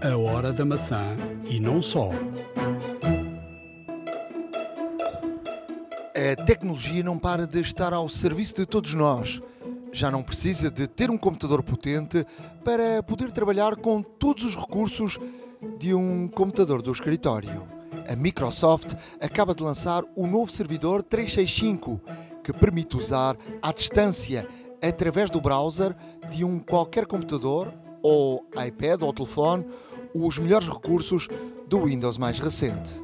A hora da maçã e não só. A tecnologia não para de estar ao serviço de todos nós. Já não precisa de ter um computador potente para poder trabalhar com todos os recursos de um computador do escritório. A Microsoft acaba de lançar o novo servidor 365, que permite usar à distância, através do browser de um qualquer computador ou iPad ou telefone, os melhores recursos do Windows mais recente.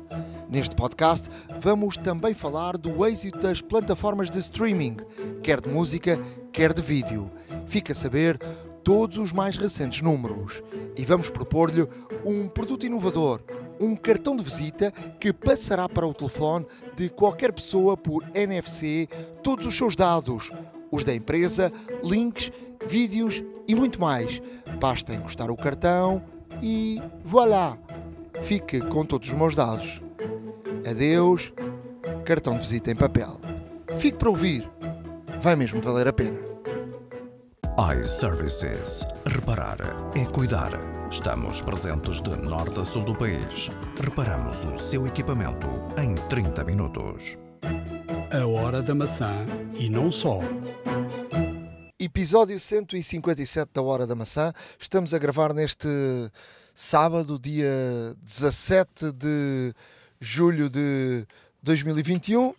Neste podcast, vamos também falar do êxito das plataformas de streaming, quer de música, quer de vídeo. Fica a saber todos os mais recentes números. E vamos propor-lhe um produto inovador, um cartão de visita que passará para o telefone de qualquer pessoa por NFC todos os seus dados, os da empresa, links, vídeos e muito mais. Basta encostar o cartão e voilà! Fique com todos os meus dados. Adeus, cartão de visita em papel. Fique para ouvir. Vai mesmo valer a pena. iServices. Reparar é cuidar. Estamos presentes de norte a sul do país. Reparamos o seu equipamento em 30 minutos. A hora da maçã e não só. Episódio 157 da Hora da Maçã. Estamos a gravar neste sábado, dia 17 de julho de 2021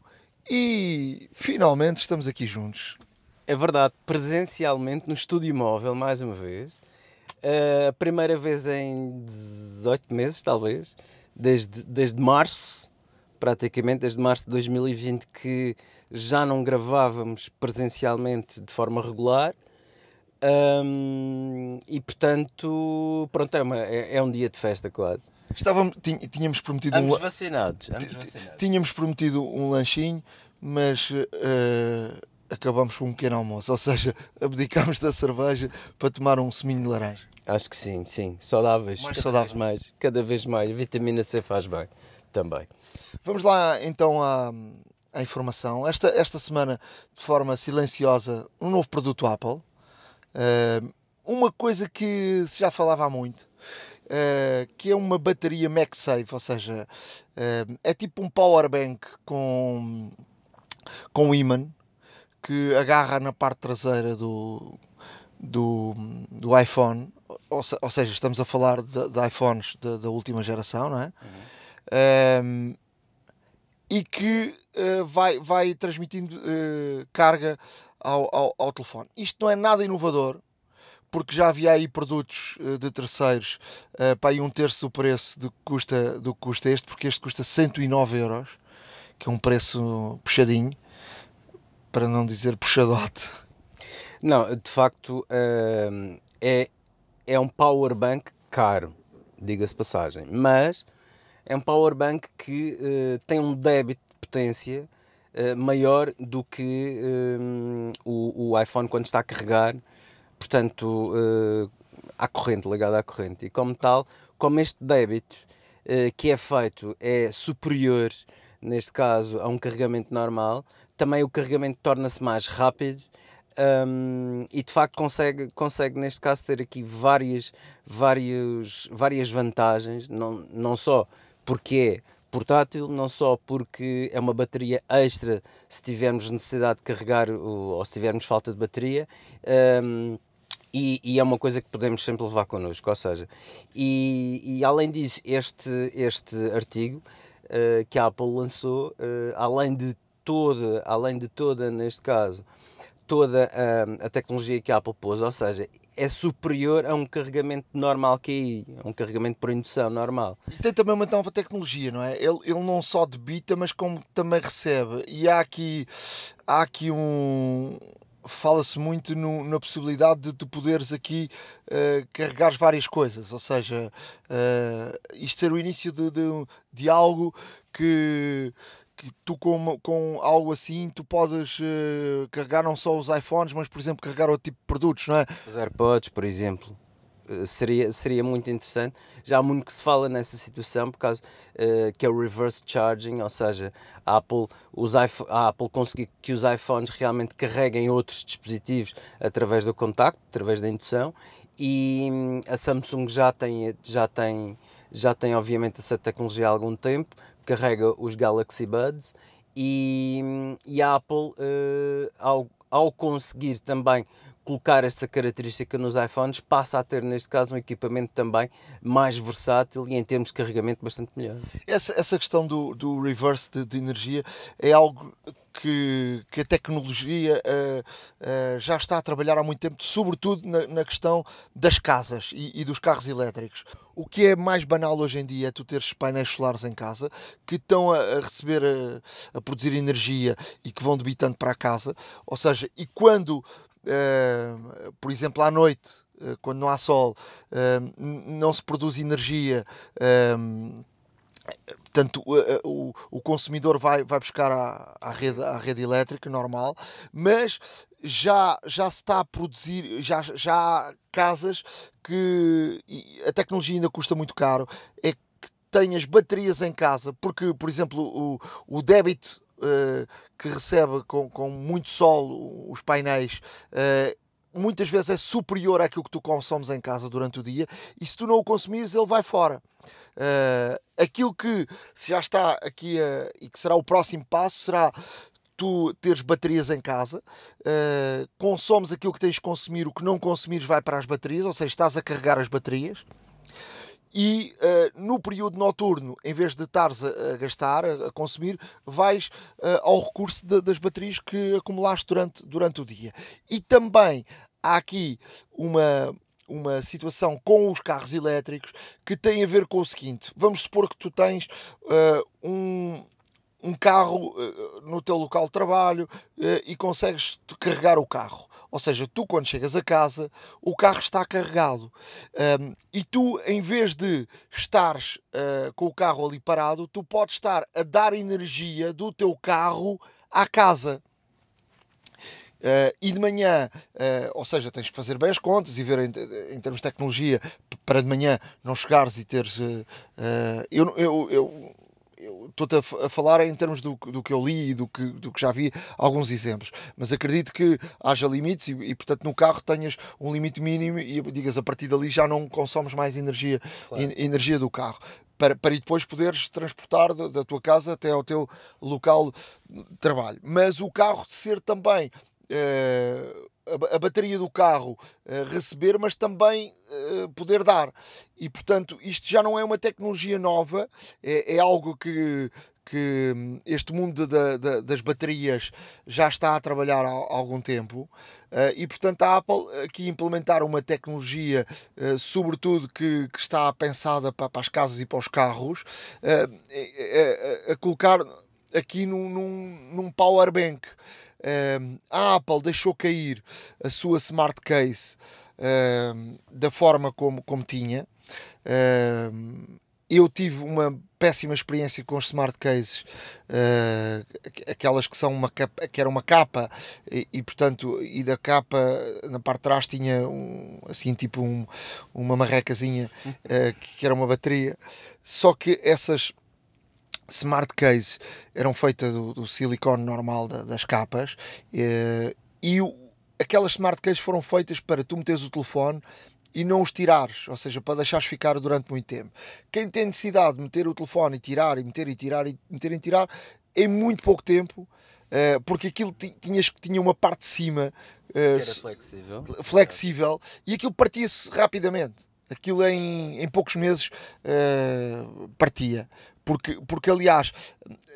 e finalmente estamos aqui juntos. É verdade, presencialmente no estúdio móvel, mais uma vez. A primeira vez em 18 meses, talvez, desde, desde março, praticamente, desde março de 2020, que já não gravávamos presencialmente de forma regular. Um, e portanto, pronto, é, uma, é, é, um dia de festa quase. Estávamos, tínhamos prometido ambos um vacinados, ambos vacinados. Tínhamos prometido um lanchinho, mas uh, acabamos com um pequeno almoço, ou seja, abdicámos da cerveja para tomar um seminho de laranja. Acho que sim, sim. Saudáveis. Mais cada saudável. Vez mais, cada vez mais. A vitamina C faz bem também. Vamos lá então à, à informação. Esta, esta semana, de forma silenciosa, um novo produto Apple. Uh, uma coisa que se já falava há muito, uh, que é uma bateria MagSafe, ou seja, uh, é tipo um power bank com, com imã que agarra na parte traseira do, do, do iPhone, ou, ou, seja, estamos a falar de, de iPhones da, da, última geração, não é? Uhum. E que vai, vai transmitindo carga ao, ao, ao, telefone. Isto não é nada inovador, porque já havia aí produtos uh, de terceiros uh, para aí um terço do preço do que, custa, do que custa este, porque este custa 109 euros, que é um preço puxadinho, para não dizer puxadote. Não, de facto uh, é, é um power bank caro, diga-se passagem, mas é um power bank que tem um débito de potência Uh, maior do que uh, o, o, iPhone quando está a carregar, portanto, uh, à corrente, ligado à corrente. E como tal, como este débito que é feito é superior, neste caso, a um carregamento normal, também o carregamento torna-se mais rápido. Um, e de facto consegue, consegue neste caso ter aqui várias, várias, várias vantagens, não, não só porque é portátil, não só porque é uma bateria extra se tivermos necessidade de carregar ou se tivermos falta de bateria. Um, e, e, é uma coisa que podemos sempre levar connosco, ou seja, e, e além disso, este, este artigo uh, que a Apple lançou, uh, além de toda, além de toda, neste caso, toda a, a, tecnologia que a Apple pôs, ou seja, é superior a um carregamento normal que é aí, um carregamento por indução normal. E tem também uma nova tecnologia, não é? Ele, ele não só debita, mas como também recebe. E há aqui, há aqui um. Fala-se muito no, na possibilidade de tu poderes aqui uh, carregar várias coisas, ou seja, uh, isto ser o início de, de, de algo que, que tu com, com algo assim tu podes uh, carregar não só os iPhones, mas por exemplo carregar outro tipo de produtos, não é? Os AirPods, por exemplo. Uh, seria, seria muito interessante. Já há muito que se fala nessa situação, por causa uh, que é o reverse charging, ou seja, a Apple, os a Apple conseguir que os iPhones realmente carreguem outros dispositivos através do contacto, através da indução, e hum, a Samsung já tem, já tem, já tem obviamente essa tecnologia há algum tempo, carrega os Galaxy Buds e, e a Apple, uh, ao, ao conseguir também colocar essa característica nos iPhones, passa a ter, neste caso, um equipamento também mais versátil e em termos de carregamento bastante melhor. Essa, essa questão do, do reverse de, de energia é algo que, que a tecnologia uh, uh, já está a trabalhar há muito tempo, sobretudo na, na questão das casas e, e, dos carros elétricos. O que é mais banal hoje em dia é tu teres painéis solares em casa que estão a, a receber, a, a, produzir energia e que vão debitando para a casa. Ou seja, e quando Uh, por exemplo, à noite, uh, quando não há sol, uh, não se produz energia. Portanto, o, consumidor vai, vai buscar à, à, rede, à rede elétrica normal, mas já, já se está a produzir, já, já há casas que a tecnologia ainda custa muito caro, é que tenhas baterias em casa, porque, por exemplo, o, o débito uh, que recebe com, com muito sol os painéis uh, muitas vezes é superior àquilo que tu consomes em casa durante o dia e se tu não o consumires ele vai fora. Uh, aquilo que já está aqui uh, e que será o próximo passo será tu teres baterias em casa, uh, consomes aquilo que tens de consumir, o que não consumires vai para as baterias, ou seja, estás a carregar as baterias e uh, no período noturno, em vez de estares a, a gastar, a, a, consumir, vais uh, ao recurso de, das baterias que acumulaste durante, durante o dia. E também há aqui uma, uma situação com os carros elétricos que tem a ver com o seguinte: vamos supor que tu tens um, um carro no teu local de trabalho e consegues carregar o carro. Ou seja, tu quando chegas a casa, o carro está carregado. Um, e tu, em vez de estares uh, com o carro ali parado, tu podes estar a dar energia do teu carro à casa. Uh, e de manhã, uh, ou seja, tens que fazer bem as contas e ver em, em termos de tecnologia para de manhã não chegares e teres. Uh, eu, eu, eu estou-te a, falar em termos do, do que eu li e do que, do que já vi alguns exemplos, mas acredito que haja limites e, e portanto no carro tenhas um limite mínimo e digas a partir dali já não consomes mais energia, claro. energia do carro. Para, para depois poderes transportar da, da tua casa até ao teu local de trabalho. Mas o carro ser também Uh, a, bateria do carro uh, receber, mas também uh, poder dar. E portanto, isto já não é uma tecnologia nova, é, é algo que, que hum, este mundo da, da, das baterias já está a trabalhar há, há algum tempo. Uh, e portanto, a Apple aqui implementar uma tecnologia, sobretudo que, que, está pensada para, para, as casas e para os carros, a colocar aqui num, num, num power bank a Apple deixou cair a sua smart case da forma como, como tinha. eu tive uma péssima experiência com os smart cases, uh, aquelas que são uma capa, que era uma capa e, e, portanto e da capa na parte de trás tinha um, assim tipo um, uma marrecazinha uh, que era uma bateria. Só que essas smart case eram feitas do, do silicone normal da, das capas eh, e o, aquelas smart cases foram feitas para tu meteres o telefone e não os tirares, ou seja, para deixares ficar durante muito tempo. Quem tem necessidade de meter o telefone e tirar, e meter e tirar, e meter e tirar, em muito pouco tempo, uh, porque aquilo tinhas, tinha uma parte de cima era flexível. flexível e aquilo partia-se rapidamente. Aquilo em, em poucos meses partia. Porque, porque aliás,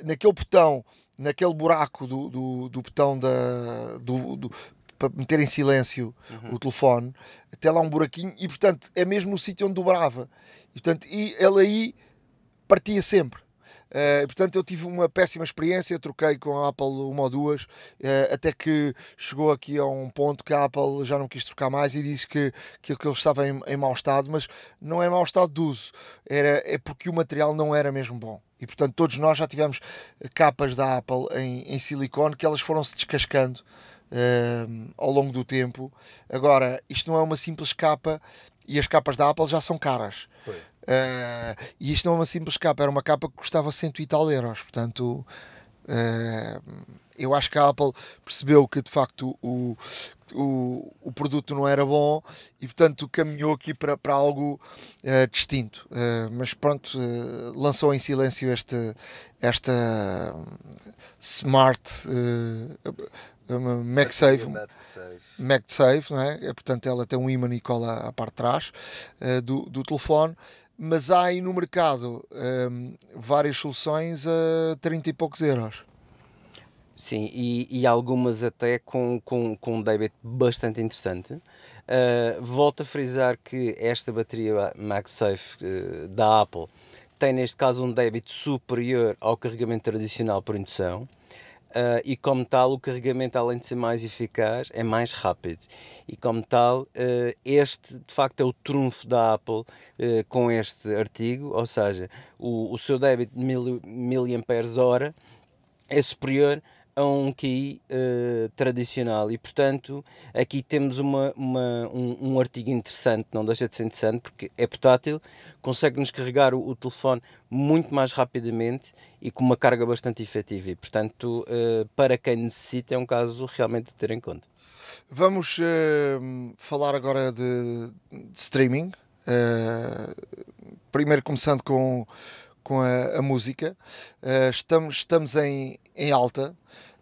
naquele botão, naquele buraco do, do, do botão da, do, do para meter em silêncio uhum. o telefone, até lá um buraquinho, e portanto é mesmo no sítio onde dobrava. E, portanto, e ele aí partia sempre. Uh, portanto, eu tive uma péssima experiência, troquei com a Apple uma ou duas, uh, até que chegou aqui a um ponto que a Apple já não quis trocar mais e disse que, que, ele estava em, em mau estado, mas não é mau estado de uso, era, é porque o material não era mesmo bom. E portanto, todos nós já tivemos capas da Apple em, em silicone que elas foram se descascando uh, ao longo do tempo. Agora, isto não é uma simples capa e as capas da Apple já são caras. Uh, e isto não é uma simples capa, era uma capa que custava cento e tal euros. Portanto, uh, eu acho que a Apple percebeu que de facto o, o, o produto não era bom e portanto caminhou aqui para, para algo uh, distinto. Uh, mas pronto, uh, lançou em silêncio este, esta Smart MagSafe, MagSafe, não é? Portanto, ela tem um imã e cola à parte de trás do, do telefone mas há aí no mercado um, várias soluções a 30 e poucos euros. Sim, e, e algumas até com, com, com um débito bastante interessante. Uh, volto a frisar que esta bateria MagSafe uh, da Apple tem neste caso um débito superior ao carregamento tradicional por indução. Uh, e como tal, o carregamento, além de ser mais eficaz, é mais rápido. E como tal, uh, este de facto é o trunfo da Apple uh, com este artigo, ou seja, o, o seu débito de mil, mAh é superior a um QI uh, tradicional e portanto aqui temos uma, uma um, um, artigo interessante, não deixa de ser interessante porque é portátil, consegue-nos carregar o, o, telefone muito mais rapidamente e com uma carga bastante efetiva e portanto uh, para quem necessita é um caso realmente de ter em conta. Vamos uh, falar agora de, de streaming, primeiro começando com com a, a música. Uh, estamos, estamos em, em alta.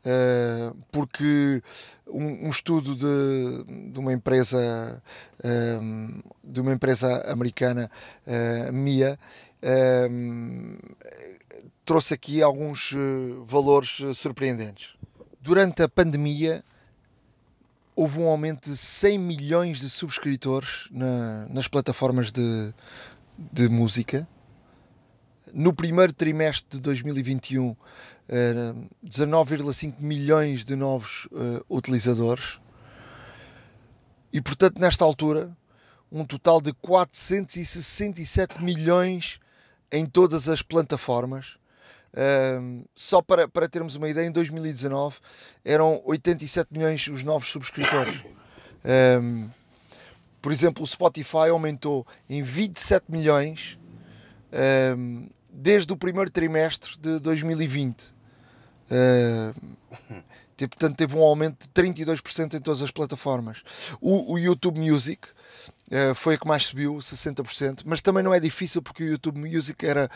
Uh, porque um, estudo de, de uma empresa uh, de uma empresa americana uh, MIA trouxe aqui alguns valores surpreendentes. Durante a pandemia houve um aumento de 100 milhões de subscritores na, nas plataformas de, de música. No primeiro trimestre de 2021 19,5 milhões de novos uh, utilizadores e, portanto, nesta altura, um total de 467 milhões em todas as plataformas. Uh, só para, para termos uma ideia, em 2019 eram 87 milhões os novos subscritores. Uh, por exemplo, o Spotify aumentou em 27 milhões desde o primeiro trimestre de 2020. Uh, portanto, teve um aumento de 32% em todas as plataformas. O, o YouTube Music uh, foi a que mais subiu, 60%, mas também não é difícil porque o YouTube Music era,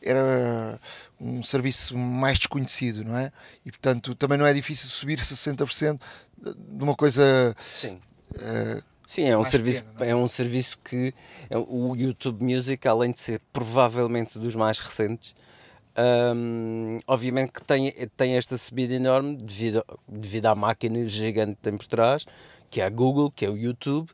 era um serviço mais desconhecido, não é? E portanto, também não é difícil subir 60% de uma coisa. Sim. Uh, Sim, é um, serviço, pequeno, é? é? um serviço que é, o YouTube Music, além de ser provavelmente dos mais recentes, um, obviamente que tem, tem esta subida enorme devido, devido à máquina gigante que tem por trás, que é a Google, que é o YouTube.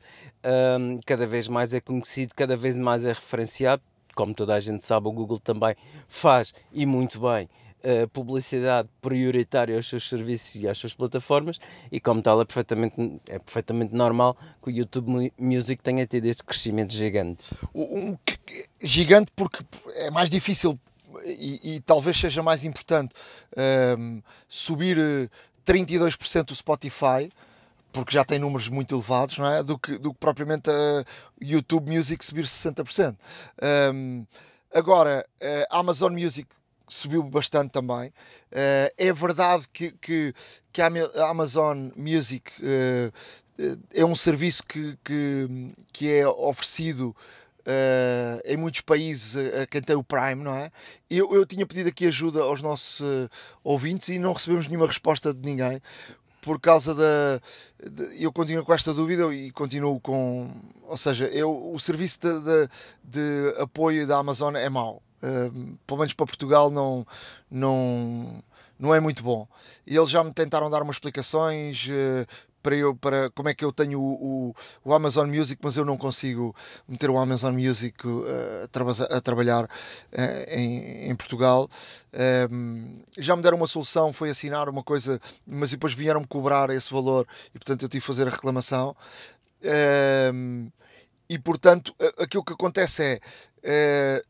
Um, cada vez mais é conhecido, cada vez mais é referenciado. Como toda a gente sabe, o Google também faz e muito bem uh, publicidade prioritária aos seus serviços e às suas plataformas e como tal é perfeitamente, é perfeitamente normal que o YouTube Music tenha tido este crescimento gigante. Um, gigante porque é mais difícil e, e talvez seja mais importante um, subir 32% eh, o Spotify, porque já tem números muito elevados, não é? do, que, do que propriamente a YouTube Music subir 60%. Um, agora, a Amazon Music subiu bastante também. Uh, é verdade que, que, que a Amazon Music uh, é um serviço que, que, que é oferecido uh, em muitos países a, quem tem o Prime, não é? Eu, eu tinha pedido aqui ajuda aos nossos uh, ouvintes e não recebemos nenhuma resposta de ninguém por causa da. De, eu continuo com esta dúvida e continuo com. Ou seja, eu, o serviço de, de, de apoio da Amazon é mau. Uh, pelo menos para Portugal não, não, não é muito bom. E eles já me tentaram dar umas explicações, para eu para como é que eu tenho o, o, o Amazon Music, mas eu não consigo meter o Amazon Music uh, a, a, trabalhar uh, em, em, Portugal. Um, já me deram uma solução, foi assinar uma coisa, mas depois vieram-me cobrar esse valor e portanto eu tive que fazer a reclamação. Um, e portanto, aquilo que acontece é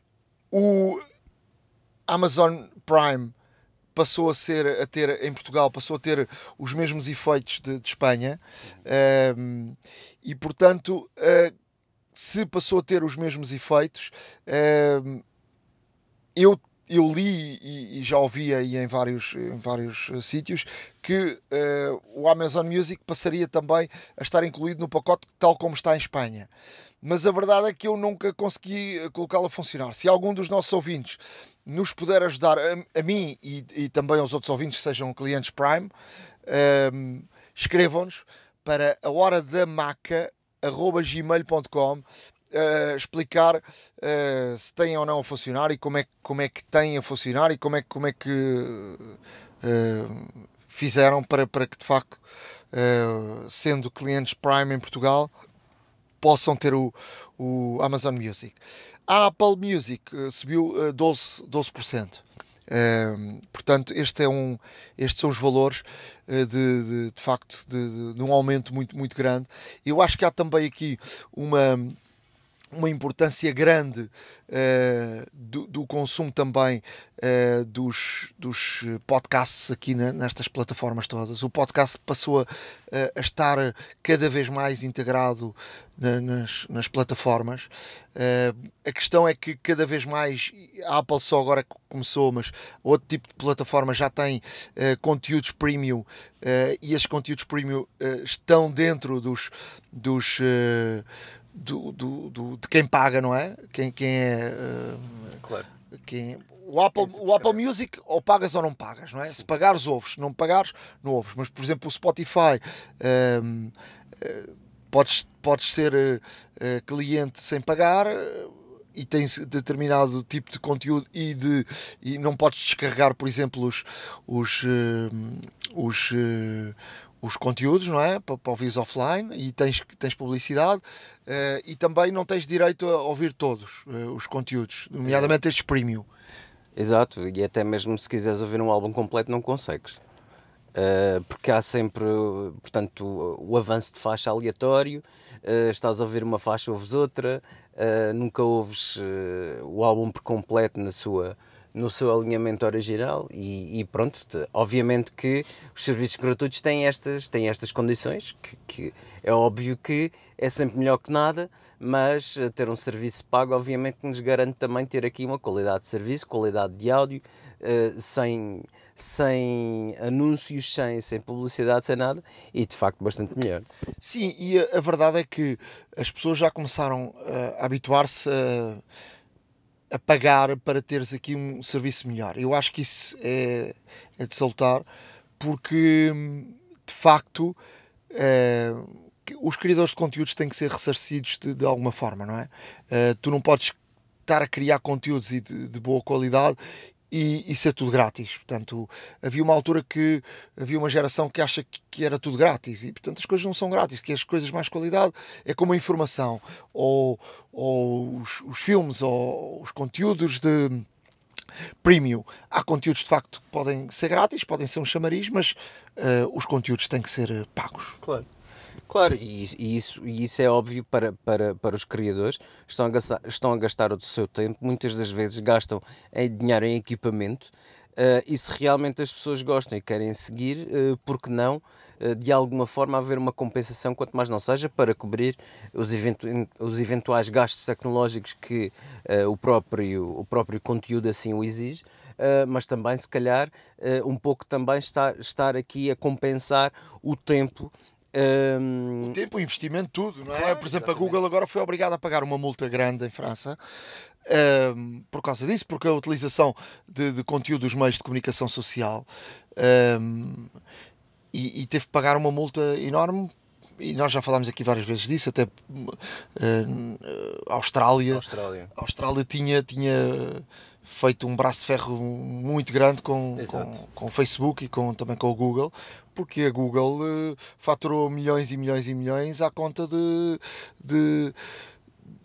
uh, o Amazon Prime passou a ser a ter em Portugal passou a ter os mesmos efeitos de, de Espanha um, e portanto uh, se passou a ter os mesmos efeitos um, eu eu li e, e, já ouvi aí em vários, em vários uh, sítios que uh, o Amazon Music passaria também a estar incluído no pacote tal como está em Espanha. Mas a verdade é que eu nunca consegui colocá-lo a funcionar. Se algum dos nossos ouvintes nos puder ajudar, a, a mim e, e, também aos outros ouvintes que sejam clientes Prime, uh, escrevam-nos para a hora da maca gmail.com uh, explicar uh, se tem ou não a funcionar e como é, como é que tem a funcionar e como é, como é que uh, fizeram para, para que de facto, sendo clientes Prime em Portugal, possam ter o, o Amazon Music. A Apple Music subiu 12%. 12%. Uh, portanto, este é um, estes são os valores uh, de, de, de, facto de, de, um aumento muito, muito grande. Eu acho que há também aqui uma, uma importância grande uh, do, do, consumo também uh, dos, dos podcasts aqui na, nestas plataformas todas. O podcast passou a, a estar cada vez mais integrado na, nas, nas plataformas. A questão é que cada vez mais a Apple só agora começou, mas outro tipo de plataforma já tem conteúdos premium e esses conteúdos premium estão dentro dos, dos do, do, do, de quem paga, não é? Quem, quem é. Uh, claro. Quem, o Apple, o Apple Music ou pagas ou não pagas, não é? Sim. Se pagares, ouves. Não pagares, não ouves. Mas, por exemplo, o Spotify. Uh, eh, podes, podes ser uh, cliente sem pagar e tens determinado tipo de conteúdo e, de, e não podes descarregar, por exemplo, os, os, os, os conteúdos, não é? Para, para ouvires offline e tens, tens publicidade uh, e também não tens direito a ouvir todos uh, os conteúdos, nomeadamente estes premium. Exato, e até mesmo se quiseres ouvir um álbum completo não consegues. Uh, porque há sempre, portanto, o, o avanço de faixa aleatório, estás a ouvir uma faixa, ouves outra, nunca ouves o álbum por completo na sua, no seu alinhamento original e, e, pronto, obviamente que os serviços gratuitos têm estas, têm estas condições, que, que, é óbvio que é sempre melhor que nada, mas eh, ter um serviço pago obviamente nos garante também ter aqui uma qualidade de serviço, qualidade de áudio, uh, sem, sem anúncios, sem, sem publicidade, sem nada, e de facto bastante melhor. Sim, e a, a verdade é que as pessoas já começaram a habituar-se a a pagar para teres aqui um serviço melhor. Eu acho que isso é, é de salutar, porque de facto é, os criadores de conteúdos têm que ser ressarcidos de, de alguma forma, não é? é? tu não podes estar a criar conteúdos de, de boa qualidade e isso é tudo grátis. Portanto, havia uma altura que havia uma geração que acha que era tudo grátis e, portanto, as coisas não são grátis, que as coisas mais qualidade é como a informação ou, ou os, os filmes ou os conteúdos de premium. Há conteúdos de facto que podem ser grátis, podem ser um chamariz, mas uh, os conteúdos têm que ser pagos. Claro. Claro, e, isso, e isso é óbvio para, para, para os criadores. Estão a, gastar, estão a gastar o seu tempo, muitas das vezes gastam em dinheiro em equipamento. Uh, e se realmente as pessoas gostam e querem seguir, uh, por que não, uh, de alguma forma, haver uma compensação, quanto mais não seja, para cobrir os, eventu os eventuais gastos tecnológicos que o, próprio, o próprio conteúdo assim o exige. Mas também, se calhar, um pouco também estar, estar aqui a compensar o tempo um... O tempo, o investimento, tudo, não é? Claro, Por exemplo, exatamente. a Google agora foi obrigada a pagar uma multa grande em França um, por causa disso, porque a utilização de, de conteúdo dos meios de comunicação social um, e, e, teve que pagar uma multa enorme. E nós já falámos aqui várias vezes disso, até uh, Austrália. Austrália. Austrália tinha, tinha feito um braço de ferro muito grande com, com, com, o Facebook e com, também com o Google, porque a Google uh, faturou milhões e milhões e milhões à conta de, de,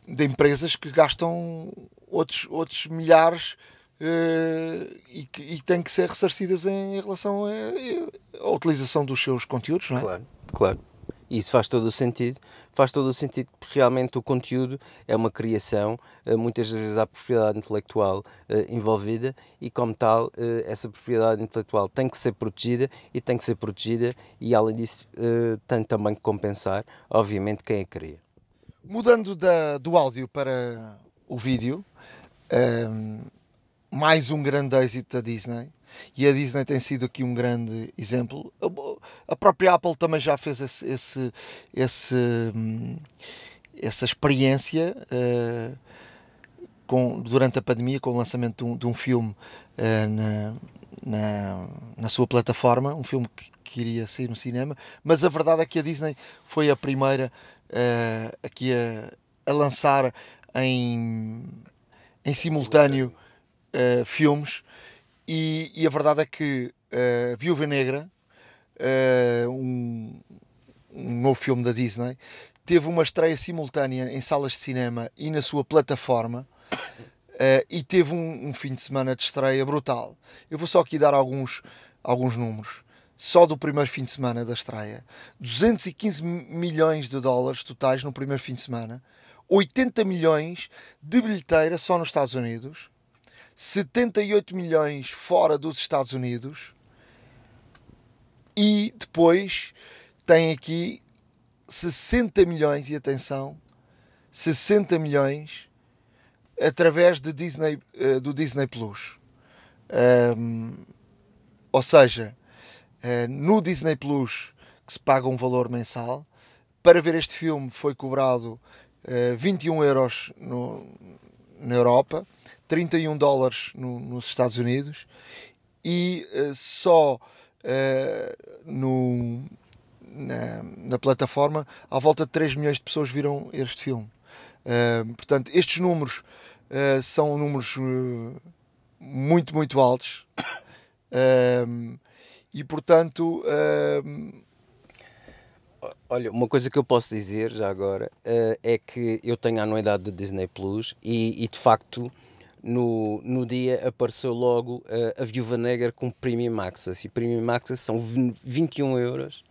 de empresas que gastam outros, outros milhares uh, e que e têm que ser ressarcidas em relação à utilização dos seus conteúdos, não é? Claro, claro. E isso faz todo o sentido. Faz todo o sentido porque realmente o conteúdo é uma criação, eh, muitas vezes há propriedade intelectual eh, envolvida e, como tal, eh, essa propriedade intelectual tem que ser protegida e tem que ser protegida e, além disso, tem também que compensar, obviamente, quem a cria. Mudando da, do áudio para o vídeo, um, ehm, mais um grande êxito da Disney. E a Disney tem sido aqui um grande exemplo. A própria Apple também já fez esse, esse, esse hum, essa experiência uh, com, durante a pandemia com o lançamento de um, de um filme uh, na, na, na, sua plataforma, um filme que, que, iria sair no cinema, mas a verdade é que a Disney foi a primeira uh, aqui a, a, lançar em, em simultâneo filmes e, e, a verdade é que uh, Viúva Negra, um, um novo filme da Disney, teve uma estreia simultânea em salas de cinema e na sua plataforma. Uh, e teve um, um, fim de semana de estreia brutal. Eu vou só aqui dar alguns, alguns números. Só do primeiro fim de semana da estreia: 215 milhões de dólares totais no primeiro fim de semana, 80 milhões de bilheteira só nos Estados Unidos, 78 milhões fora dos Estados Unidos, e depois tem aqui 60 milhões, e atenção, 60 milhões através de Disney, uh, do Disney Plus. Um, ou seja, uh, no Disney Plus que se paga um valor mensal, para ver este filme foi cobrado uh, 21 euros no, na Europa, 31 dólares no, nos Estados Unidos e uh, só uh, no, na, na, plataforma, à volta de 3 milhões de pessoas viram este filme. Uh, portanto, estes números são números muito, muito altos. e portanto. Olha, uma coisa que eu posso dizer já agora é que eu tenho a anuidade do Disney Plus e, e de facto no, no dia apareceu logo a Viúva Negra com Premium Access e Premium Access são 21 euros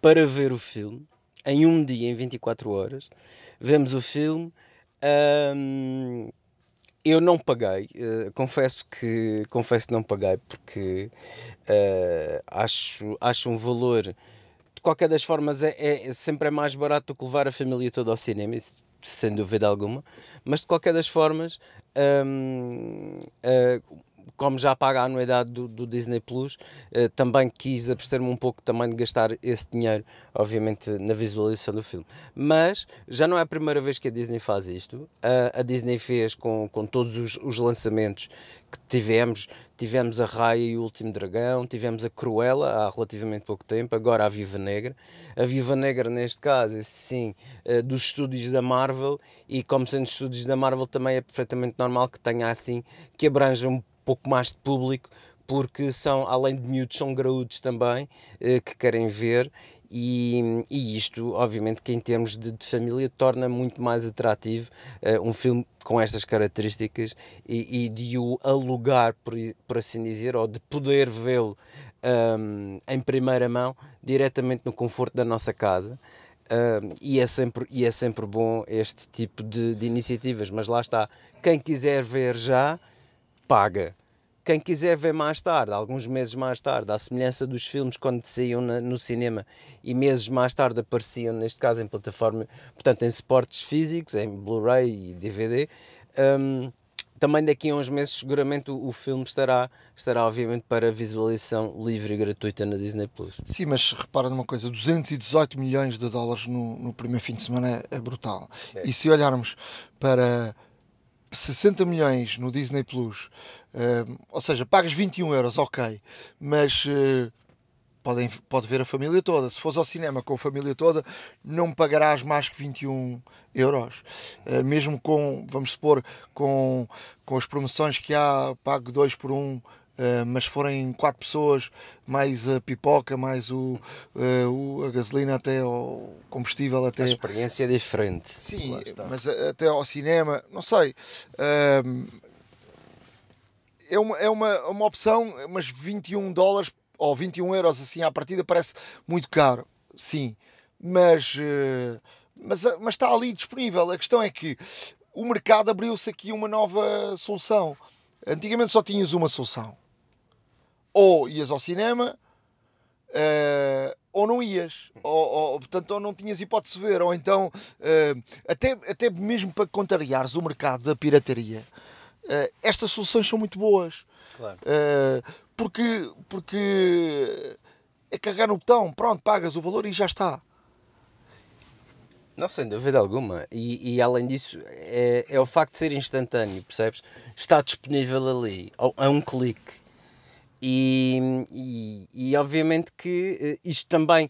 para ver o filme em um dia, em 24 horas. Vemos o filme. Hum, eu não paguei, uh, confesso que confesso que não paguei porque uh, acho, acho um valor de qualquer das formas é, é, sempre é mais barato do que levar a família toda ao cinema, isso, sem dúvida alguma, mas de qualquer das formas um, uh, eh, como já paga a anuidade do, do Disney Plus, eh, também quis abster-me um pouco também de gastar esse dinheiro, obviamente, na visualização do filme. Mas já não é a primeira vez que a Disney faz isto. a Disney fez com, com todos os, os lançamentos que tivemos. Tivemos a Raia e o Último Dragão, tivemos a Cruella há relativamente pouco tempo, agora a Viva Negra. A Viva Negra, neste caso, sim, eh, dos estúdios da Marvel, e como sendo estúdios da Marvel, também é perfeitamente normal que tenha assim, que abranja um pouco mais de público, porque são, além de miúdos, são graúdos também, eh, que querem ver, e, e, isto, obviamente, que em termos de, de família, torna muito mais atrativo uh, um filme com estas características e, e de o alugar, por, por, assim dizer, ou de poder vê-lo um, em primeira mão, diretamente no conforto da nossa casa. Um, e, é sempre, e é sempre bom este tipo de, de iniciativas, mas lá está, quem quiser ver já, paga. Quem quiser ver mais tarde, alguns meses mais tarde, à semelhança dos filmes quando saíam na, no cinema e meses mais tarde apareciam, neste caso, em plataforma, portanto, em suportes físicos, em Blu-ray e DVD. Um, também daqui a uns meses seguramente o, o, filme estará, estará obviamente para visualização livre e gratuita na Disney Plus. Sim, mas repara numa coisa, 218 milhões de dólares no, no primeiro fim de semana é, é brutal. É. E se olharmos para 60 milhões no Disney Plus, uh, ou seja, pagas 21 euros, ok, mas uh, podem, pode ver a família toda. Se fores ao cinema com a família toda, não pagarás mais que 21 euros. Uh, mesmo com, vamos supor, com, com as promoções que há, pago 2 por 1. Um, Uh, mas forem quatro pessoas, mais a pipoca, mais o, uh, o a gasolina, até o combustível, até. A experiência é diferente. Sim, mas até ao cinema, não sei. Uh, é uma, é uma, uma opção, mas 21 dólares ou 21 euros assim à partida parece muito caro, sim, mas, mas, mas está ali disponível. A questão é que o mercado abriu-se aqui uma nova solução. Antigamente só tinhas uma solução ou ias ao cinema uh, ou não ias, ou, ou, portanto, ou não tinhas hipótese de ver, ou então, uh, até, até mesmo para contrariares o mercado da pirataria, Uh, estas soluções são muito boas. Claro. Porque, porque é carregar no botão, pronto, pagas o valor e já está. Não, sem dúvida alguma. E, e além disso, é, é, o facto de ser instantâneo, percebes? Está disponível ali, a um clique. E, e, e, obviamente que eh, isto também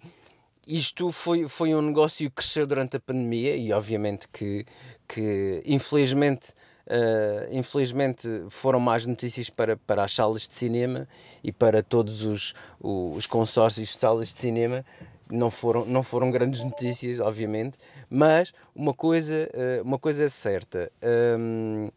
isto foi, foi um negócio que cresceu durante a pandemia e obviamente que, que infelizmente uh, infelizmente foram mais notícias para, para as salas de cinema e para todos os, os consórcios de salas de cinema não foram, não foram grandes notícias, obviamente, mas uma coisa, uh, uma coisa é certa. Um,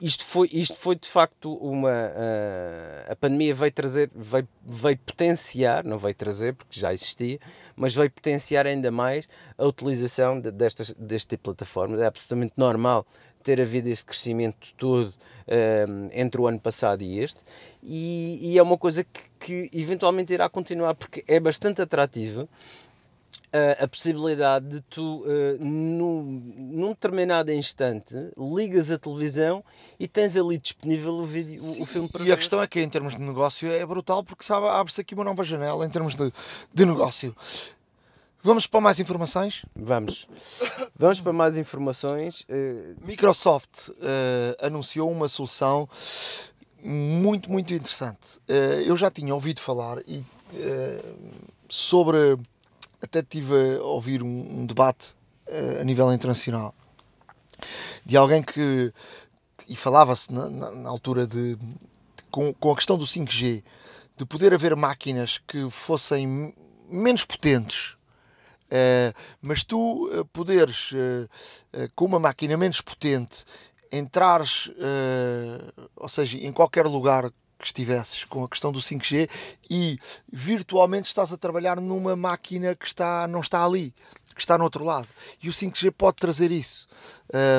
isto foi, isto foi de facto uma. Uh, a pandemia veio trazer, veio, veio potenciar, não veio trazer porque já existia, mas veio potenciar ainda mais a utilização de, destas, deste tipo de plataformas. É absolutamente normal ter havido este crescimento todo uh, entre o ano passado e este, e, e é uma coisa que, que eventualmente irá continuar porque é bastante atrativa a, a possibilidade de tu, uh, num, num determinado instante, ligas a televisão e tens ali disponível o, vídeo, Sim, o, filme para E ver. a questão é que, em termos de negócio, é brutal porque abre-se aqui uma nova janela em termos de, de negócio. Vamos para mais informações? Vamos. Vamos para mais informações. Uh... Microsoft uh, anunciou uma solução muito, muito interessante. Uh, eu já tinha ouvido falar e, sobre até tive a ouvir um, um debate uh, a nível internacional de alguém que e falava-se na, na, na, altura de, de com, com a questão do 5G de poder haver máquinas que fossem menos potentes uh, mas tu uh, poderes com uma máquina menos potente entrares ou seja em qualquer lugar que estivesses com a questão do 5G e virtualmente estás a trabalhar numa máquina que está, não está ali, que está no outro lado. E o 5G pode trazer isso.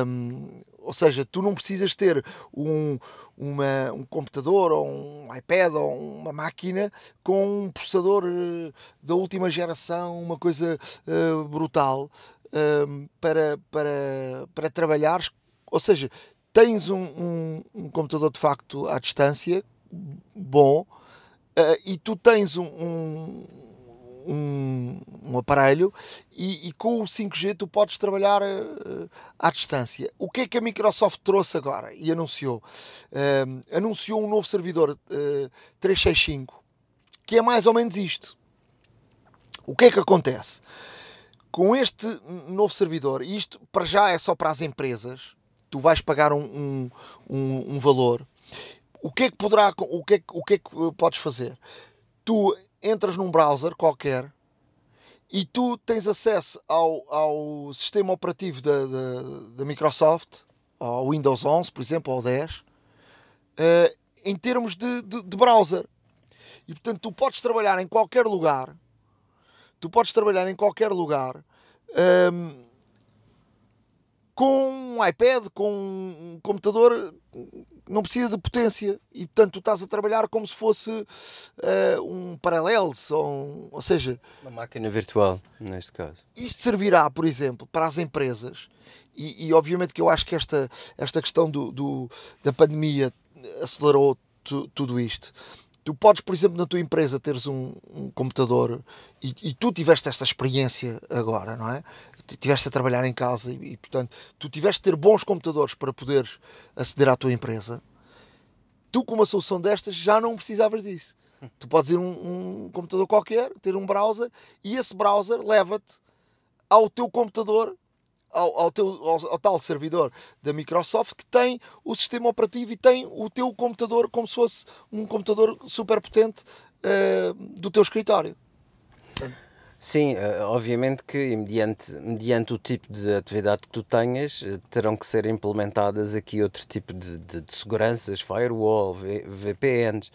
Um, ou seja, tu não precisas ter um, uma, um computador ou um iPad ou uma máquina com um processador uh, da última geração, uma coisa uh, brutal para, para, para trabalhares. Ou seja, tens um, um, um, computador de facto à distância bom uh, e tu tens um, um, um, um aparelho e, e, com o 5G tu podes trabalhar uh, à distância. O que é que a Microsoft trouxe agora e anunciou? Uh, anunciou um novo servidor 365 que é mais ou menos isto. O que é que acontece? Com este novo servidor, isto para já é só para as empresas, tu vais pagar um, um, um valor o que é que poderá, o que é, o que é que podes fazer? Tu entras num browser qualquer e tu tens acesso ao, ao sistema operativo da, da, da Microsoft, ao Windows 11, por exemplo, ao 10, uh, eh, em termos de, de, de, browser. E portanto, tu podes trabalhar em qualquer lugar, tu podes trabalhar em qualquer lugar um, ehm, com um iPad, com um computador não precisa de potência e portanto tu estás a trabalhar como se fosse uh, um paralelo, ou, um, ou seja, uma máquina virtual neste caso. Isto servirá, por exemplo, para as empresas e, e obviamente que eu acho que esta, esta questão do, do da pandemia acelerou tu, tudo isto. Tu podes, por exemplo, na tua empresa teres um, um computador e, e, tu tiveste esta experiência agora, não é? Tiveste a trabalhar em casa e, e, portanto, tu tiveste de ter bons computadores para poderes aceder à tua empresa. Tu, com uma solução destas, já não precisavas disso. Tu podes ir um, um computador qualquer, ter um browser e esse browser leva-te ao teu computador ao, ao, teu, ao, ao, tal servidor da Microsoft que tem o sistema operativo e tem o teu computador como se fosse um computador super potente uh, do teu escritório. Sim, eh, obviamente que mediante, mediante o tipo de atividade que tu tenhas, eh, terão que ser implementadas aqui outro tipo de, de, de seguranças, firewall, VPNs,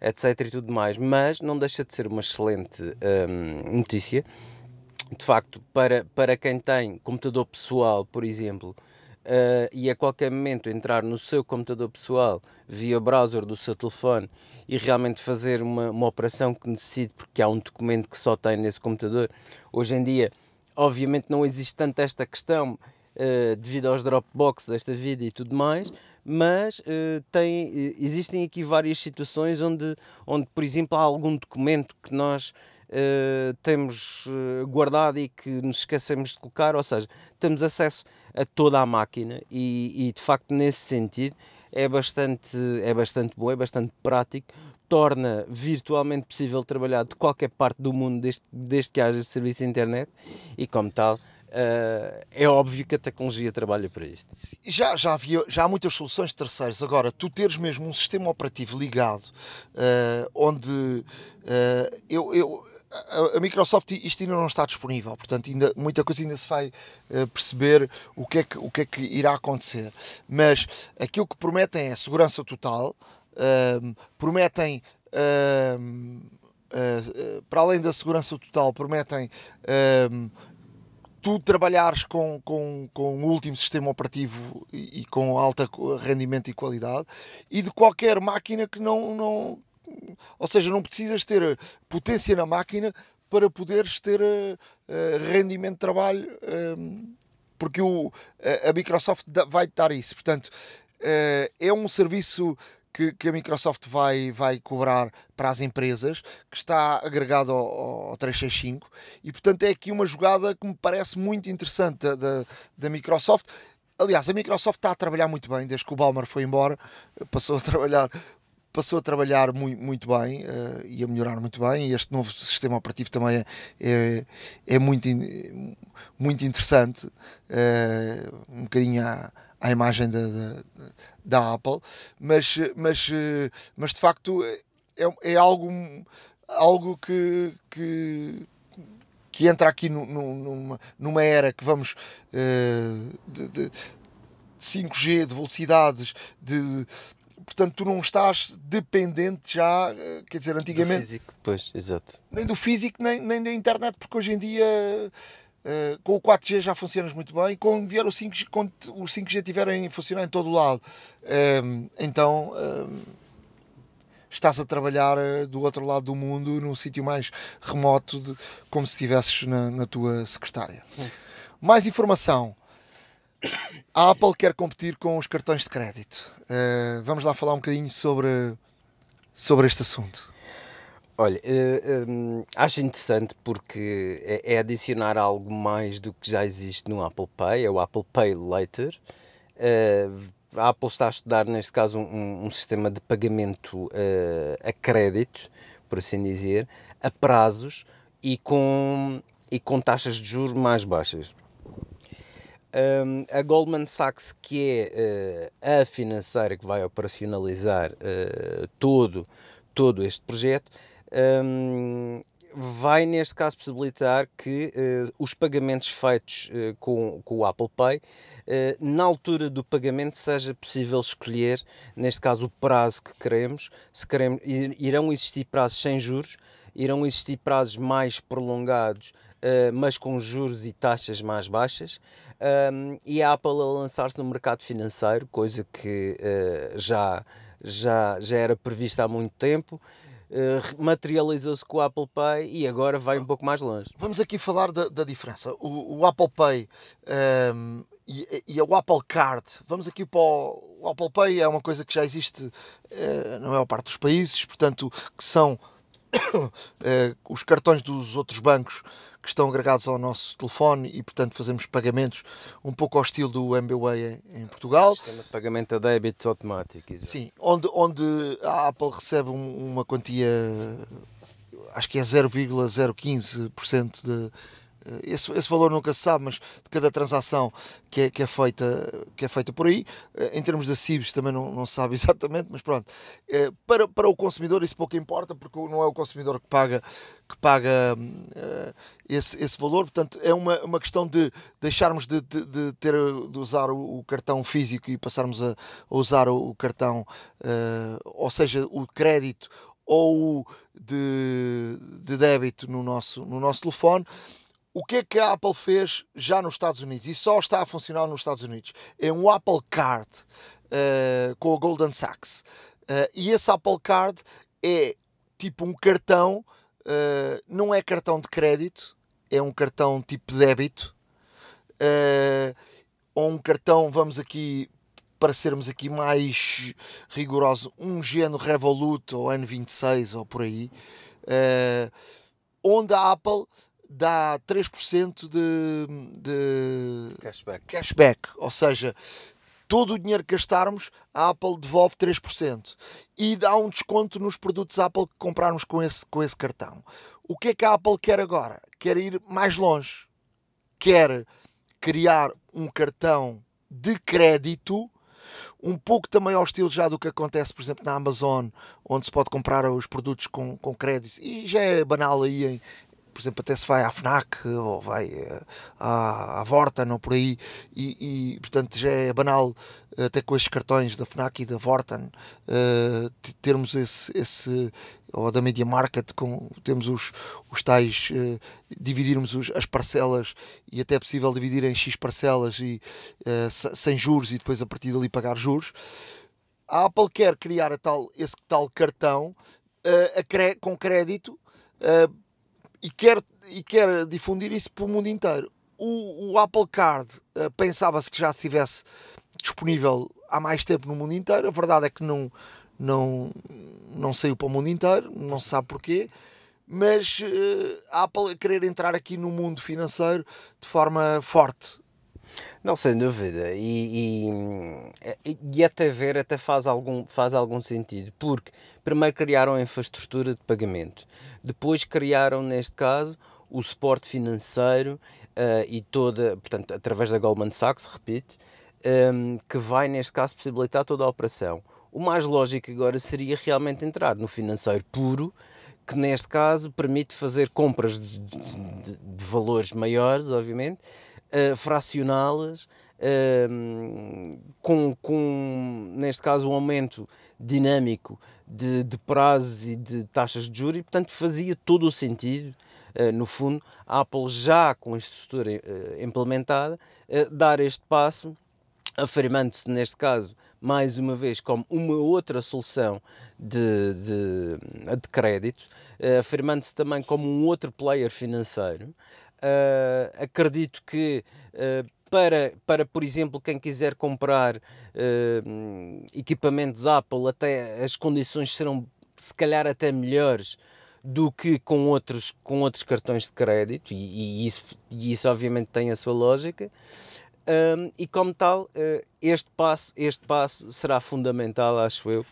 etc. e tudo mais, mas não deixa de ser uma excelente um, notícia de facto, para, para quem tem computador pessoal, por exemplo, uh, e a qualquer momento entrar no seu computador pessoal via browser do seu telefone e realmente fazer uma, uma operação que necessite, porque há um documento que só tem nesse computador, hoje em dia, obviamente, não existe tanto esta questão. uh, devido aos Dropbox desta vida e tudo mais, mas uh, tem, existem aqui várias situações onde, onde, por exemplo, há algum documento que nós temos guardado e que nos esquecemos de colocar, ou seja, temos acesso a toda a máquina e, e de facto nesse sentido é bastante, é bastante bom, é bastante prático, torna virtualmente possível trabalhar de qualquer parte do mundo desde, desde que haja serviço de internet e como tal Uh, é óbvio que a tecnologia trabalha para isto. Já, já, havia, já há muitas soluções de terceiros. Agora, tu teres mesmo um sistema operativo ligado, uh, onde uh, eu, a, a, Microsoft isto ainda não está disponível, portanto, ainda, muita coisa ainda se vai perceber o que, é que, o que é que irá acontecer. Mas aquilo que prometem é segurança total, prometem. para além da segurança total, prometem tu trabalhares com, com, com o último sistema operativo e, e, com alta rendimento e qualidade e de qualquer máquina que não, não ou seja, não precisas ter potência na máquina para poderes ter uh, rendimento de trabalho uh, porque o, a Microsoft vai dar isso, portanto é um serviço que, que, a Microsoft vai, vai cobrar para as empresas, que está agregado ao, ao 365, e portanto é aqui uma jogada que me parece muito interessante da, da Microsoft. Aliás, a Microsoft está a trabalhar muito bem, desde que o Balmer foi embora, passou a trabalhar passou a trabalhar muito, muito bem uh, e a melhorar muito bem e este novo sistema operativo também é, é, é muito, muito interessante uh, um bocadinho à, à imagem da, da, da Apple, mas, mas, mas de facto é, é algo, algo que, que, que entra aqui no, no, numa, numa era que vamos uh, de, de 5G, de velocidades, de portanto tu não estás dependente já, eh, quer dizer, antigamente. Do físico, pois, exato. Nem do físico, nem, nem da internet, porque hoje em dia Uh, com o 4G já funcionas muito bem. Quando vier o 5G, quando o 5G tiverem a funcionar em todo o lado, uh, então uh, estás a trabalhar eh, do outro lado do mundo, num sítio mais remoto, de, como se estivesses na, na, tua secretária. Hum. Mais informação. A Apple quer competir com os cartões de crédito. Vamos lá falar um bocadinho sobre, sobre este assunto. Olha, uh, acho interessante porque é, é, adicionar algo mais do que já existe no Apple Pay, é o Apple Pay Later. Uh, a Apple está a estudar, neste caso, um, um sistema de pagamento uh, a crédito, por assim dizer, a prazos e com, e com taxas de juros mais baixas. Um, a Goldman Sachs, que é uh, a financeira que vai operacionalizar uh, todo, todo este projeto, um, vai neste caso possibilitar que uh, os pagamentos feitos uh, com, com o Apple Pay, uh, na altura do pagamento seja possível escolher, neste caso, o prazo que queremos. Se queremos irão existir prazos sem juros, irão existir prazos mais prolongados, mas com juros e taxas mais baixas. E a Apple a lançar-se no mercado financeiro, coisa que já, já, já era prevista há muito tempo. Uh, materializou-se com o Apple Pay e agora vai um pouco mais longe. Vamos aqui falar da, da diferença. O, o, Apple Pay um, e, e, o Apple Card. Vamos aqui para o, o Apple Pay, é uma coisa que já existe uh, na maior parte dos países, portanto, que são os cartões dos outros bancos que estão agregados ao nosso telefone e, portanto, fazemos pagamentos um pouco ao estilo do MBWay em, Portugal. Sistema de pagamento a débito automático. Exatamente. Sim, onde, onde a Apple recebe um, uma quantia, acho que é 0,015% de esse, esse, valor nunca se sabe, mas de cada transação que é, que é, feita, que é feita por aí, eh, em termos de CIBs também não, não se sabe exatamente, mas pronto, eh, para, para o consumidor isso pouco importa, porque não é o consumidor que paga, que paga esse, esse valor, portanto é uma, uma questão de deixarmos de, de, de ter, de usar o, cartão físico e passarmos a, a usar o, o cartão, ou seja, o crédito ou de, de débito no nosso, no nosso telefone o que é que a Apple fez já nos Estados Unidos e só está a funcionar nos Estados Unidos? É um Apple Card uh, com a Golden Sachs. Uh, e esse Apple Card é tipo um cartão, uh, não é cartão de crédito, é um cartão tipo débito, ou um cartão, vamos aqui para sermos aqui mais rigorosos, um Geno Revolut ou N26 ou por aí, onde a Apple dá 3% de, de cashback. cashback, ou seja, todo o dinheiro que gastarmos, a Apple devolve 3% e dá um desconto nos produtos Apple que comprarmos com esse, com esse cartão. O que é que a Apple quer agora? Quer ir mais longe, quer criar um cartão de crédito um pouco também ao estilo já do que acontece, por exemplo, na Amazon, onde se pode comprar os produtos com, com créditos, e já é banal aí em, por exemplo, até se vai à FNAC ou vai eh, à, à Vorten ou por aí, e, e, portanto já é banal, até com estes cartões da FNAC e da Vorten, uh, termos esse, esse, ou da Media Market, com, temos os, os tais, uh, dividirmos os, as parcelas e até é possível dividir em X parcelas e, uh, sem juros e depois a partir dali pagar juros. A Apple quer criar a tal, esse tal cartão uh, cre com crédito e, quer, e quer difundir isso para o mundo inteiro. O, o Apple Card pensava-se que já estivesse disponível há mais tempo no mundo inteiro. A verdade é que não, não, não saiu para o mundo inteiro, não se sabe porquê, mas uh, a Apple a querer entrar aqui no mundo financeiro de forma forte. Não, sem dúvida. E, e, e até ver até faz algum, faz algum sentido, porque primeiro criaram a infraestrutura de pagamento, depois criaram, neste caso, o suporte financeiro uh, e toda, portanto, através da Goldman Sachs, repito, um, que vai, neste caso, possibilitar toda a operação. O mais lógico agora seria realmente entrar no financeiro puro, que neste caso permite fazer compras de, de, de valores maiores, obviamente, fracioná-las, uh, com, com, neste caso, um aumento dinâmico de, de prazos e de taxas de juros, e portanto fazia todo o sentido. Uh, no fundo, a Apple já com a estrutura uh, implementada, uh, dar este passo afirmando-se neste caso mais uma vez como uma outra solução de, de, de crédito, uh, afirmando-se também como um outro player financeiro. Uh, acredito que uh, para, para, por exemplo, quem quiser comprar equipamentos Apple, até as condições serão se calhar até melhores do que com outros, com outros cartões de crédito, e, e isso, e isso obviamente tem a sua lógica. Um, e como tal, uh, este, passo, este passo será fundamental, acho eu,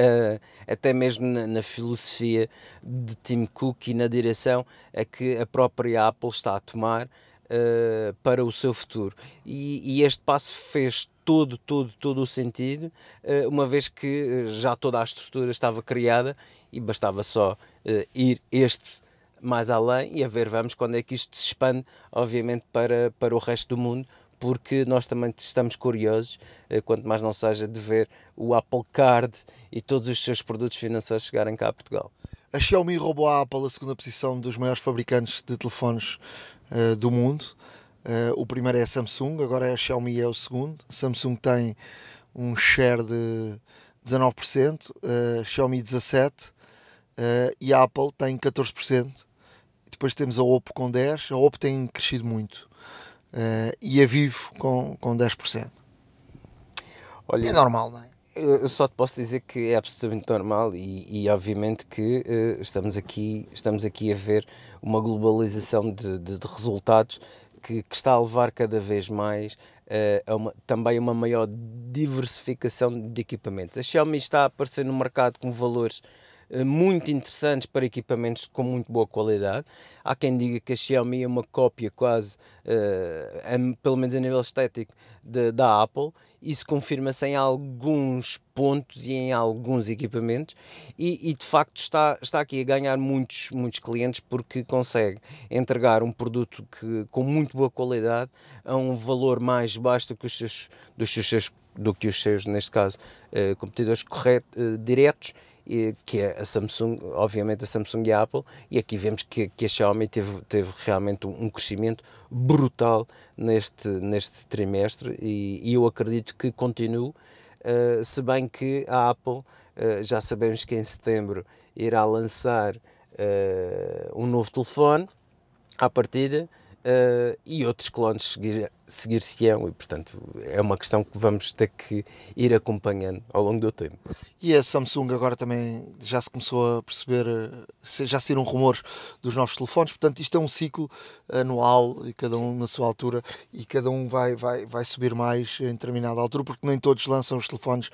uh, até mesmo na, na, filosofia de Tim Cook e na direção a que a própria Apple está a tomar uh, para o seu futuro. E, e, este passo fez todo, todo, todo o sentido, uma vez que já toda a estrutura estava criada e bastava só ir este mais além e a ver vamos quando é que isto se expande, obviamente, para, para o resto do mundo, porque nós também estamos curiosos, eh, quanto mais não seja, de ver o Apple Card e todos os seus produtos financeiros chegarem cá a Portugal. A Xiaomi roubou a Apple a segunda posição dos maiores fabricantes de telefones uh, do mundo. Uh, o primeiro é a Samsung, agora a Xiaomi é o segundo. A Samsung tem um share de 19%, a Xiaomi 17% e a Apple tem 14% depois temos a Oppo com 10%, a Oppo tem crescido muito. Uh, e a Vivo com, com 10%. Olha, é normal, não é? Eu só te posso dizer que é absolutamente normal e, e obviamente que uh, estamos, aqui, estamos aqui a ver uma globalização de, de, de resultados que, que, está a levar cada vez mais uh, a uma, também uma maior diversificação de equipamentos. A Xiaomi está a aparecer no mercado com valores muito interessantes para equipamentos com muito boa qualidade. Há quem diga que a Xiaomi é uma cópia quase, uh, pelo menos a nível estético, de, da Apple. Isso confirma-se em alguns pontos e em alguns equipamentos e, e, de facto está, está aqui a ganhar muitos, muitos clientes porque consegue entregar um produto que, com muito boa qualidade a um valor mais baixo do que os seus, dos seus, do que os seus neste caso, uh, competidores correto, uh, diretos que é a Samsung, obviamente a Samsung e a Apple, e aqui vemos que, que a Xiaomi teve, teve realmente um, crescimento brutal neste, neste trimestre e, e eu acredito que continue, uh, se bem que a Apple, uh, já sabemos que em setembro irá lançar uh, um novo telefone à partida, uh, e outros clones seguir, seguir-se-ão e, portanto, é uma questão que vamos ter que ir acompanhando ao longo do tempo. E a Samsung agora também já se começou a perceber, eh, já saíram rumores dos novos telefones, portanto isto é um ciclo anual e cada um na sua altura e cada um vai, vai, vai subir mais em determinada altura porque nem todos lançam os telefones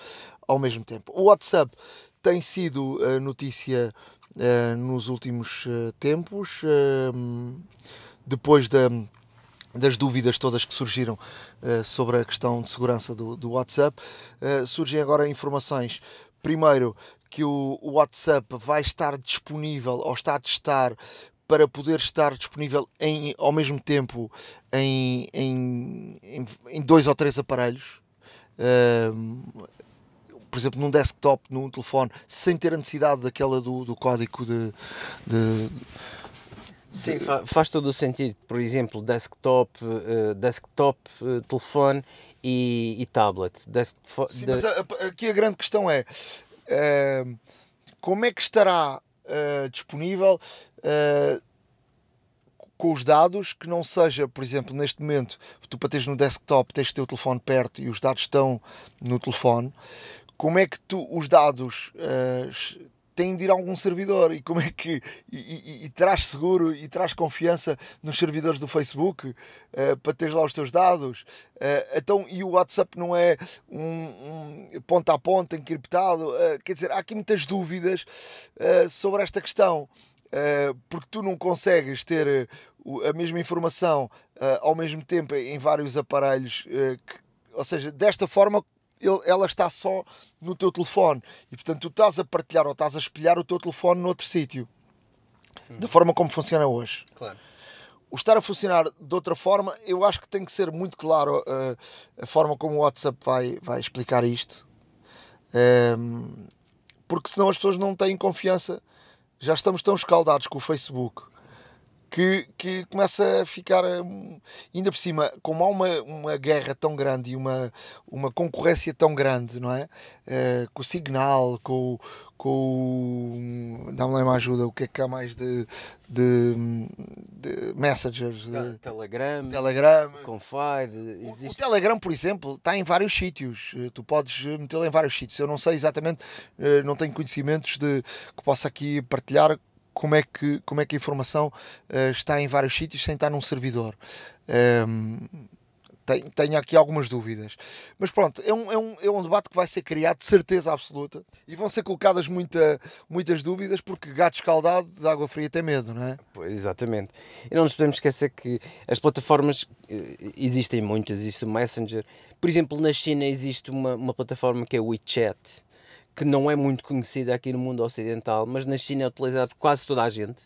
ao mesmo tempo. O WhatsApp tem sido notícia uh, nos últimos uh, tempos. Uh, depois da, das dúvidas todas que surgiram uh, sobre a questão de segurança do, do WhatsApp, uh, surgem agora informações. Primeiro, que o, o WhatsApp vai estar disponível ou está a testar para poder estar disponível em, ao mesmo tempo em, em, em, dois ou três aparelhos. Uh, por exemplo, num desktop, num telefone, sem ter a necessidade daquela do, do código de, de Sim, fa faz todo o sentido. Por exemplo, desktop, uh, desktop uh, telefone e, e tablet. Desktop, Sim, mas a, a, aqui a grande questão é uh, como é que estará disponível com os dados que não seja, por exemplo, neste momento, tu para teres no desktop tens que ter o telefone perto e os dados estão no telefone. Como é que tu os dados têm de ir a algum servidor. E como é que e, e, e traz seguro e traz confiança nos servidores do Facebook uh, para teres lá os teus dados? Uh, então e o WhatsApp não é um, um ponta a ponta encriptado? Uh, quer dizer há aqui muitas dúvidas sobre esta questão. Porque tu não consegues ter a mesma informação ao mesmo tempo em vários aparelhos que, ou seja desta forma ele, ela está só no teu telefone e portanto tu estás a partilhar ou estás a espelhar o teu telefone noutro sítio hum. da forma como funciona hoje. Claro. O estar a funcionar de outra forma, eu acho que tem que ser muito claro uh, a forma como o WhatsApp vai, vai explicar isto, um, ehm, porque senão as pessoas não têm confiança. Já estamos tão escaldados com o Facebook que, que começa a ficar hum, ainda por cima, como há uma, uma guerra tão grande e uma, uma concorrência tão grande, não é? Uh, com o Signal, com, com dá-me lá uma ajuda, o que é que há mais de, de, de messengers? De, Telegram, Telegram, Confide, existe... o, Telegram, por exemplo, está em vários sítios, eh, tu podes metê-lo em vários sítios. Eu não sei exatamente, eh, não tenho conhecimentos de que possa aqui partilhar como é que, como é que a informação uh, está em vários sítios sem estar num servidor. Um, ehm, tenho, tenho, aqui algumas dúvidas. Mas pronto, é um, é, um, é um debate que vai ser criado de certeza absoluta e vão ser colocadas muita, muitas dúvidas porque gato escaldado de água fria tem medo, não é? Pois, exatamente. E não nos podemos esquecer que as plataformas eh, existem muitas, existe o Messenger. Por exemplo, na China existe uma, uma plataforma que é o WeChat que não é muito conhecida aqui no mundo ocidental, mas na China é utilizada por quase toda a gente.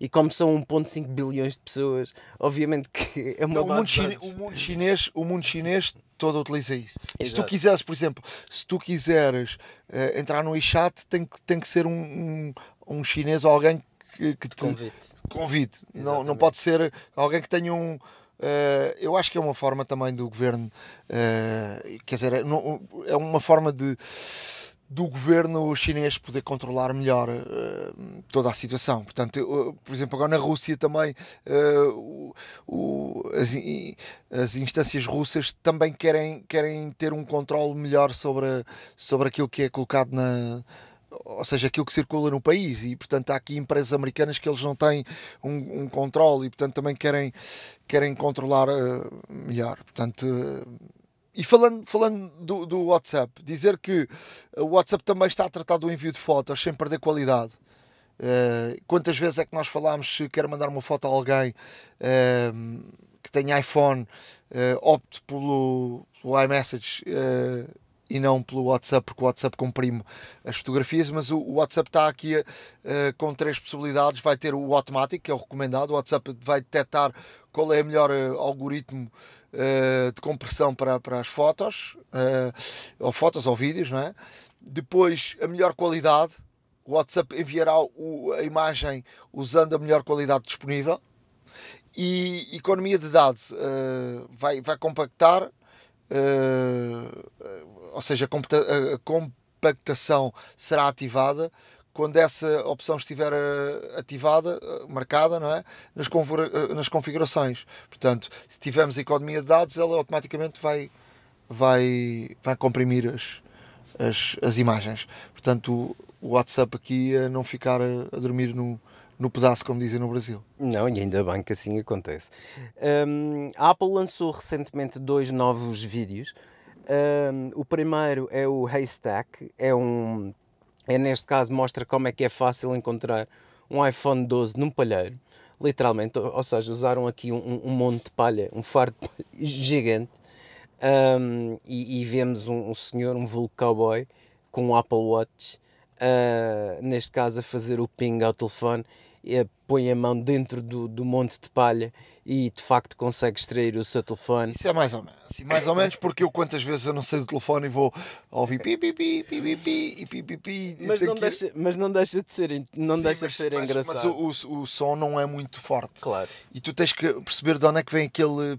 E como são 1.5 bilhões de pessoas, obviamente que é uma não, o, mundo chine, o mundo chinês, o mundo chinês todo utiliza isso. Se tu quiseres, por exemplo, se tu quiseres uh, entrar no WeChat, tem que, tem que ser um, um, um chinês ou alguém que, que te convide. convide. Não, não pode ser alguém que tenha um. Uh, eu acho que é uma forma também do governo, uh, quer dizer, é, é uma forma de do governo chinês poder controlar melhor uh, toda a situação. Portanto, eu, por exemplo, agora na Rússia também uh, o, as, as, instâncias russas também querem, querem ter um controle melhor sobre, sobre aquilo que é colocado na ou seja, aquilo que circula no país e portanto há aqui empresas americanas que eles não têm um, um controle e portanto também querem, querem controlar uh, melhor. Portanto, e falando, falando do, do, WhatsApp, dizer que o WhatsApp também está a tratar do envio de fotos sem perder qualidade. Uh, quantas vezes é que nós falámos se quer mandar uma foto a alguém uh, que tenha iPhone, uh, opte pelo, pelo iMessage e não pelo WhatsApp, porque o WhatsApp comprime as fotografias, mas o, WhatsApp está aqui com três possibilidades. Vai ter o automático, que é o recomendado. O WhatsApp vai detectar qual é o melhor algoritmo uh, de compressão para, para as fotos, uh, ou fotos ou vídeos, não é? Depois, a melhor qualidade. O WhatsApp enviará o, a imagem usando a melhor qualidade disponível. E economia de dados uh, vai, vai compactar, ou seja, a compactação será ativada quando essa opção estiver eh, ativada, eh, marcada, não é? Eh, nas configurações. Portanto, se tivermos economia de dados, ela automaticamente vai, vai, vai comprimir as, as, as imagens. Portanto, o, WhatsApp aqui a não ficar a, dormir no, no pedaço, como dizem no Brasil. Não, e ainda bem que assim acontece. Hum, a Apple lançou recentemente dois novos vídeos. Hum, o primeiro é o Haystack, é um. É neste caso mostra como é que é fácil encontrar um iPhone 12 num palheiro, literalmente, ou seja, usaram aqui um, um monte de palha, um fardo de palha gigante, Hum, e, e vemos um, um senhor, um vulgo cowboy, com um Apple Watch, ah, neste caso a fazer o ping ao telefone, põe a mão dentro do, do monte de palha e de facto consegue extrair o seu telefone. Isso é mais ou menos. Assim, mais ou menos porque eu quantas vezes eu não sei do telefone e vou ouvir pi pi pi pi pi pi e pi pi pi e Mas não, deixa, mas não deixa de ser, não Sim, deixa mas- de ser mas- engraçado. Mas o, o, o som não é muito forte. Claro. E tu tens que perceber de onde é que vem aquele.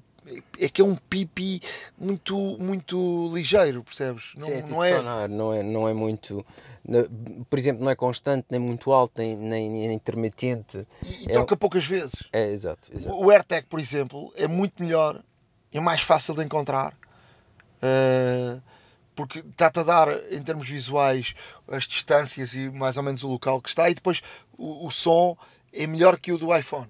É que é um pipi muito, muito ligeiro, percebes? Não, Sim, é não tipo é. sonar, não é, não é muito, por exemplo, não é constante, nem muito alto, nem, nem, nem intermitente. E, e É toca poucas vezes. É, exato, exato. O AirTag, por exemplo, é muito melhor, é mais fácil de encontrar. eh, porque está-te a dar, em termos visuais, as distâncias e mais ou menos o local que está, e depois o, o som é melhor que o do iPhone.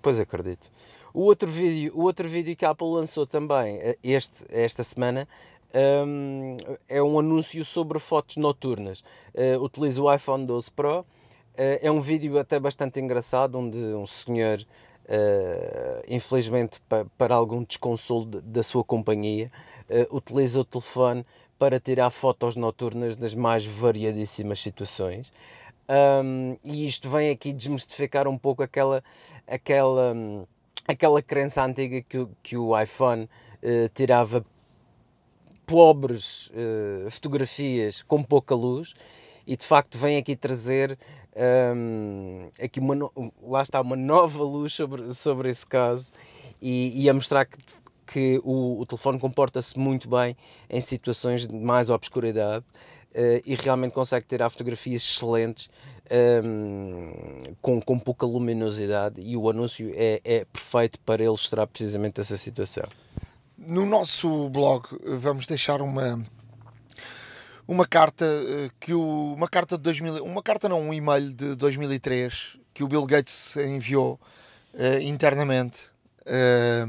Pois acredito. O outro vídeo, o outro vídeo que a Apple lançou também eh, este, esta semana hum, é um anúncio sobre fotos noturnas. Eh, utiliza o iPhone 12 Pro. Eh, é um vídeo até bastante engraçado onde um senhor, eh, infelizmente pa- para algum desconsolo de- da sua companhia, utiliza o telefone para tirar fotos noturnas das mais variadíssimas situações. Um, e isto vem aqui desmistificar um pouco aquela, aquela, hum, aquela crença antiga que, que o iPhone eh, tirava pobres eh, fotografias com pouca luz e de facto vem aqui trazer hum, aqui uma no- lá está uma nova luz sobre, sobre esse caso e, e a mostrar que, que o, o telefone comporta-se muito bem em situações de mais obscuridade eh, e realmente consegue tirar fotografias excelentes hum, com, com pouca luminosidade e o anúncio é, é perfeito para ilustrar precisamente essa situação. No nosso blog eh, vamos deixar uma uma carta eh, que o uma carta de 2000, uma carta não, um e-mail de 2003 que o Bill Gates enviou eh, internamente eh,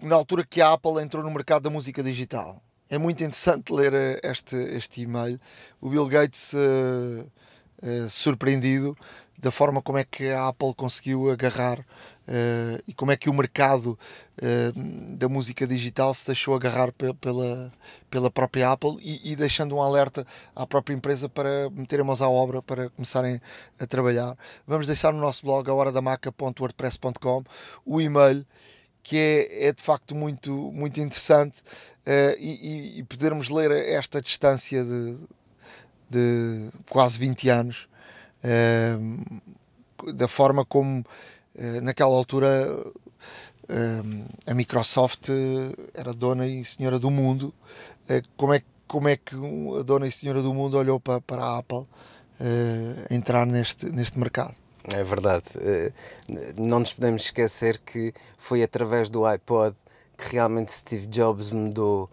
na altura que a Apple entrou no mercado da música digital. É muito interessante ler este, este e-mail. O Bill Gates eh, eh, surpreendido da forma como é que a Apple conseguiu agarrar eh, e como é que o mercado eh, da música digital se deixou agarrar pe- pela, pela própria Apple e, e deixando um alerta à própria empresa para meterem mãos à obra para começarem a trabalhar. Vamos deixar no nosso blog a horadamaca.wordpress.com o e-mail que é, é de facto muito, muito interessante eh, e, e- podermos ler esta distância de, de quase 20 anos eh, da forma como eh, naquela altura eh, a Microsoft eh, era dona e senhora do mundo eh, como, é, como é que a dona e senhora do mundo olhou para, para a Apple entrar neste, neste mercado É verdade. Não nos podemos esquecer que foi através do iPod que realmente Steve Jobs mudou,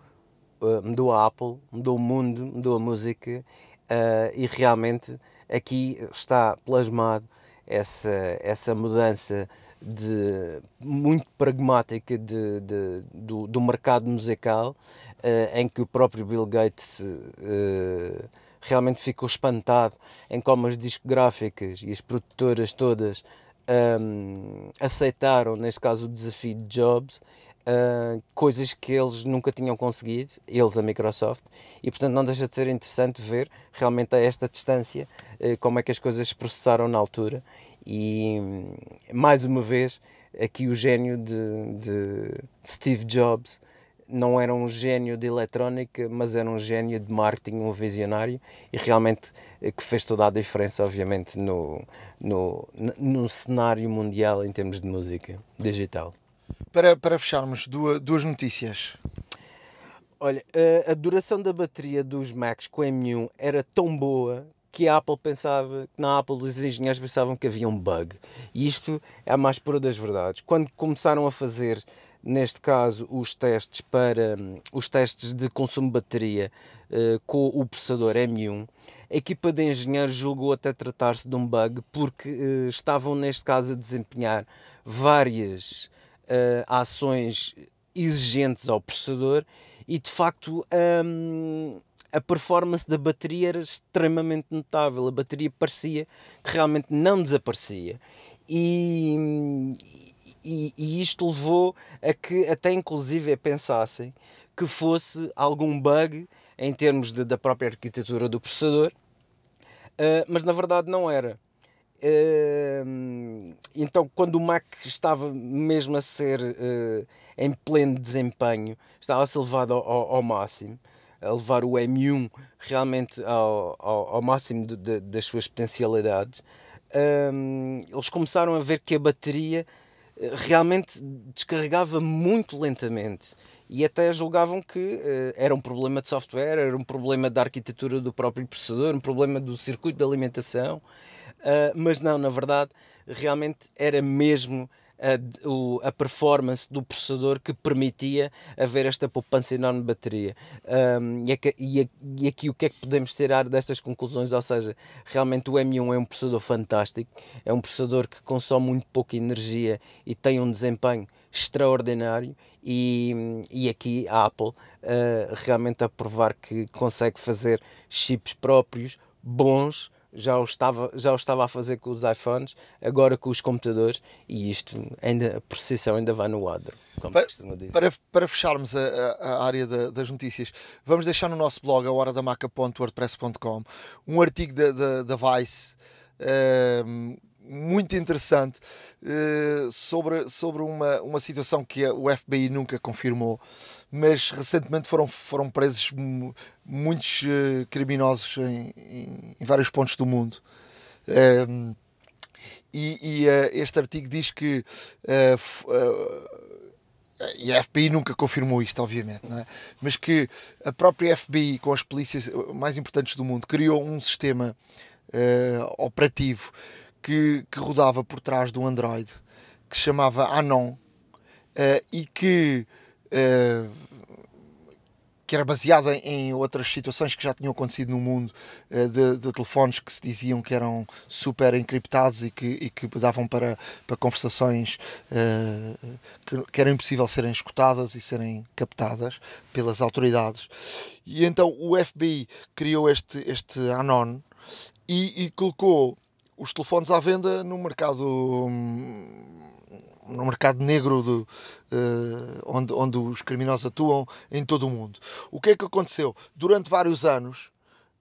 mudou a Apple, mudou o mundo, mudou a música eh, e realmente aqui está plasmado essa, essa mudança de, muito pragmática de, de- do, do mercado musical eh, em que o próprio Bill Gates eh, realmente ficou espantado em como as discográficas e as produtoras todas hum, aceitaram, neste caso, o desafio de Jobs, hum, coisas que eles nunca tinham conseguido, eles, a Microsoft, e portanto não deixa de ser interessante ver realmente a esta distância eh, como é que as coisas se processaram na altura e mais uma vez aqui o gênio de, de Steve Jobs não era um gênio de eletrónica, mas era um gênio de marketing, um visionário e realmente eh, que fez toda a diferença, obviamente, no, no, no cenário mundial em termos de música digital. Para, para fecharmos duas, duas notícias Olha, a, a duração da bateria dos Macs com M1 era tão boa que a Apple pensava, que na Apple os engenheiros pensavam que havia um bug. E isto é a mais pura das verdades. Quando começaram a fazer, neste caso, os testes para os testes de consumo de bateria uh, com o processador M1, a equipa de engenheiros julgou até tratar-se de um bug porque uh, estavam, neste caso, a desempenhar várias uh, ações exigentes ao processador e de facto um, a performance da bateria era extremamente notável. A bateria parecia que realmente não desaparecia. E, e, e isto levou a que até inclusive pensassem que fosse algum bug em termos de, da própria arquitetura do processador, uh, mas na verdade não era. Então, quando o Mac estava mesmo a ser uh, em pleno desempenho, estava a ser levado ao, ao, ao máximo, a levar o M1 realmente ao, ao, máximo de, de, das suas potencialidades, eles começaram a ver que a bateria eh, realmente descarregava muito lentamente e até julgavam que uh, era um problema de software, era um problema da arquitetura do próprio processador, um problema do circuito de alimentação, uh, mas não, na verdade, realmente era mesmo a, o, a performance do processador que permitia haver esta poupança enorme de bateria. Um, e, aqui, e, aqui o que é que podemos tirar destas conclusões? Ou seja, realmente o M1 é um processador fantástico, é um processador que consome muito pouca energia e tem um desempenho extraordinário e, e aqui a Apple uh, realmente a provar que consegue fazer chips próprios bons já o, estava, já o estava a fazer com os iPhones, agora com os computadores, e isto ainda, a precisão ainda vai no adro, como para, para, para fecharmos a, a área da, das notícias, vamos deixar no nosso blog, a horadamaca.wordpress.com, um artigo da, da, da Vice. Uh, muito interessante uh, sobre, sobre uma, uma situação que o FBI nunca confirmou, mas recentemente foram, foram presos muitos uh, criminosos em, em, em, vários pontos do mundo. Uh, e, e uh, este artigo diz que e a FBI nunca confirmou isto, obviamente, é? mas que a própria FBI, com as polícias mais importantes do mundo, criou um sistema operativo que, que rodava por trás do Android que se chamava Anon e que que era baseada em outras situações que já tinham acontecido no mundo eh, de, de telefones que se diziam que eram super encriptados e que, e que davam para, para conversações uh, que, que eram impossível serem escutadas e serem captadas pelas autoridades. E então o FBI criou este, este Anon e, e colocou os telefones à venda no mercado. No mercado negro de, uh, onde, onde os criminosos atuam em todo o mundo. O que é que aconteceu? Durante vários anos,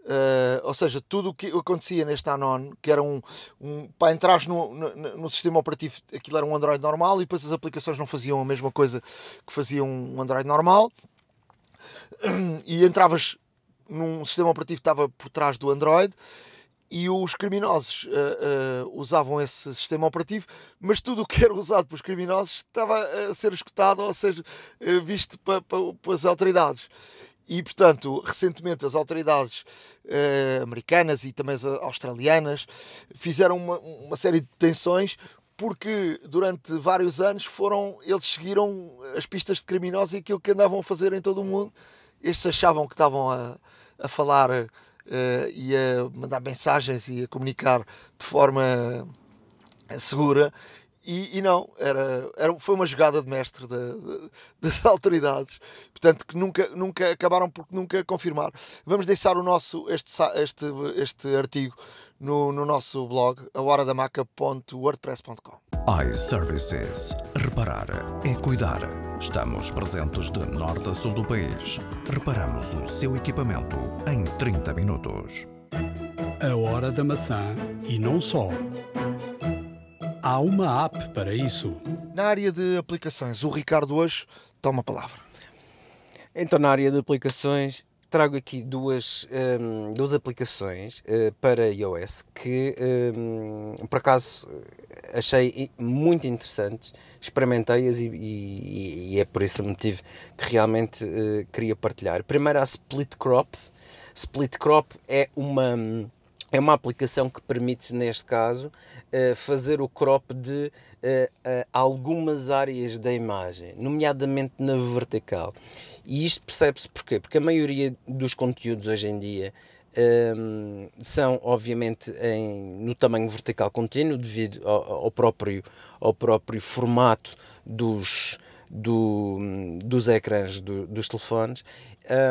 uh, ou seja, tudo o que acontecia neste Anon, que era um. um para entrar no, no, no, sistema operativo, aquilo era um Android normal e depois as aplicações não faziam a mesma coisa que fazia um Android normal. E entravas num sistema operativo que estava por trás do Android e os criminosos uh, uh, usavam esse sistema operativo, mas tudo o que era usado pelos criminosos estava a ser escutado ou a ser uh, visto pelas autoridades. E, portanto, recentemente as autoridades americanas e também as australianas fizeram uma, uma série de detenções porque durante vários anos foram eles seguiram as pistas de criminosos e aquilo que andavam a fazer em todo o mundo. Estes achavam que estavam a, a falar e a mandar mensagens e a comunicar de forma segura. E, e não, era, era, foi uma jogada de mestre de, de, das autoridades, portanto, que nunca, nunca acabaram por nunca confirmar. Vamos deixar o nosso, este, este, este artigo no, no nosso blog, ahoradamaca.wordpress.com iServices. Reparar é cuidar. Estamos presentes de norte a sul do país. Reparamos o seu equipamento em 30 minutos. A hora da maçã e não só. Há uma app para isso. Na área de aplicações, o Ricardo hoje toma a palavra. Então, na área de aplicações, trago aqui duas, um, duas aplicações uh, para iOS que, um, por acaso, achei muito interessantes, experimentei-as e, e, e, é por esse motivo que realmente uh, queria partilhar. Primeiro, a Split Crop. Split Crop é uma, é uma aplicação que permite, neste caso, uh, fazer o crop de uh, algumas áreas da imagem, nomeadamente na vertical. E isto percebe-se porquê? Porque a maioria dos conteúdos hoje em dia ehm, são, obviamente, em, no tamanho vertical contínuo, devido ao, ao, próprio, ao próprio formato dos, do, dos ecrãs do, dos telefones.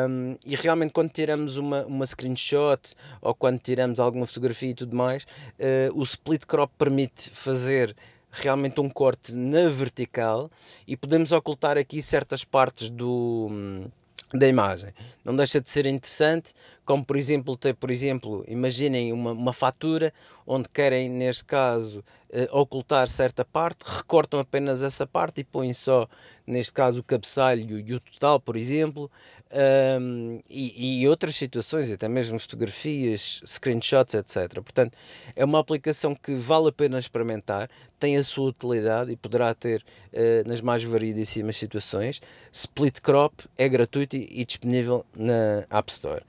Um, e realmente quando tiramos uma, uma screenshot ou quando tiramos alguma fotografia e tudo mais, uh, o split crop permite fazer realmente um corte na vertical e podemos ocultar aqui certas partes do da imagem. Não deixa de ser interessante, como por exemplo, ter, por exemplo, imaginem uma, uma fatura onde querem, neste caso, uh, ocultar certa parte, recortam apenas essa parte e põem só, neste caso, o cabeçalho e o total, por exemplo, um, e, e, outras situações, até mesmo fotografias, screenshots, etc. Portanto, é uma aplicação que vale a pena experimentar, tem a sua utilidade e poderá ter uh, nas mais variedíssimas situações. Split Crop é gratuito e, e disponível na App Store.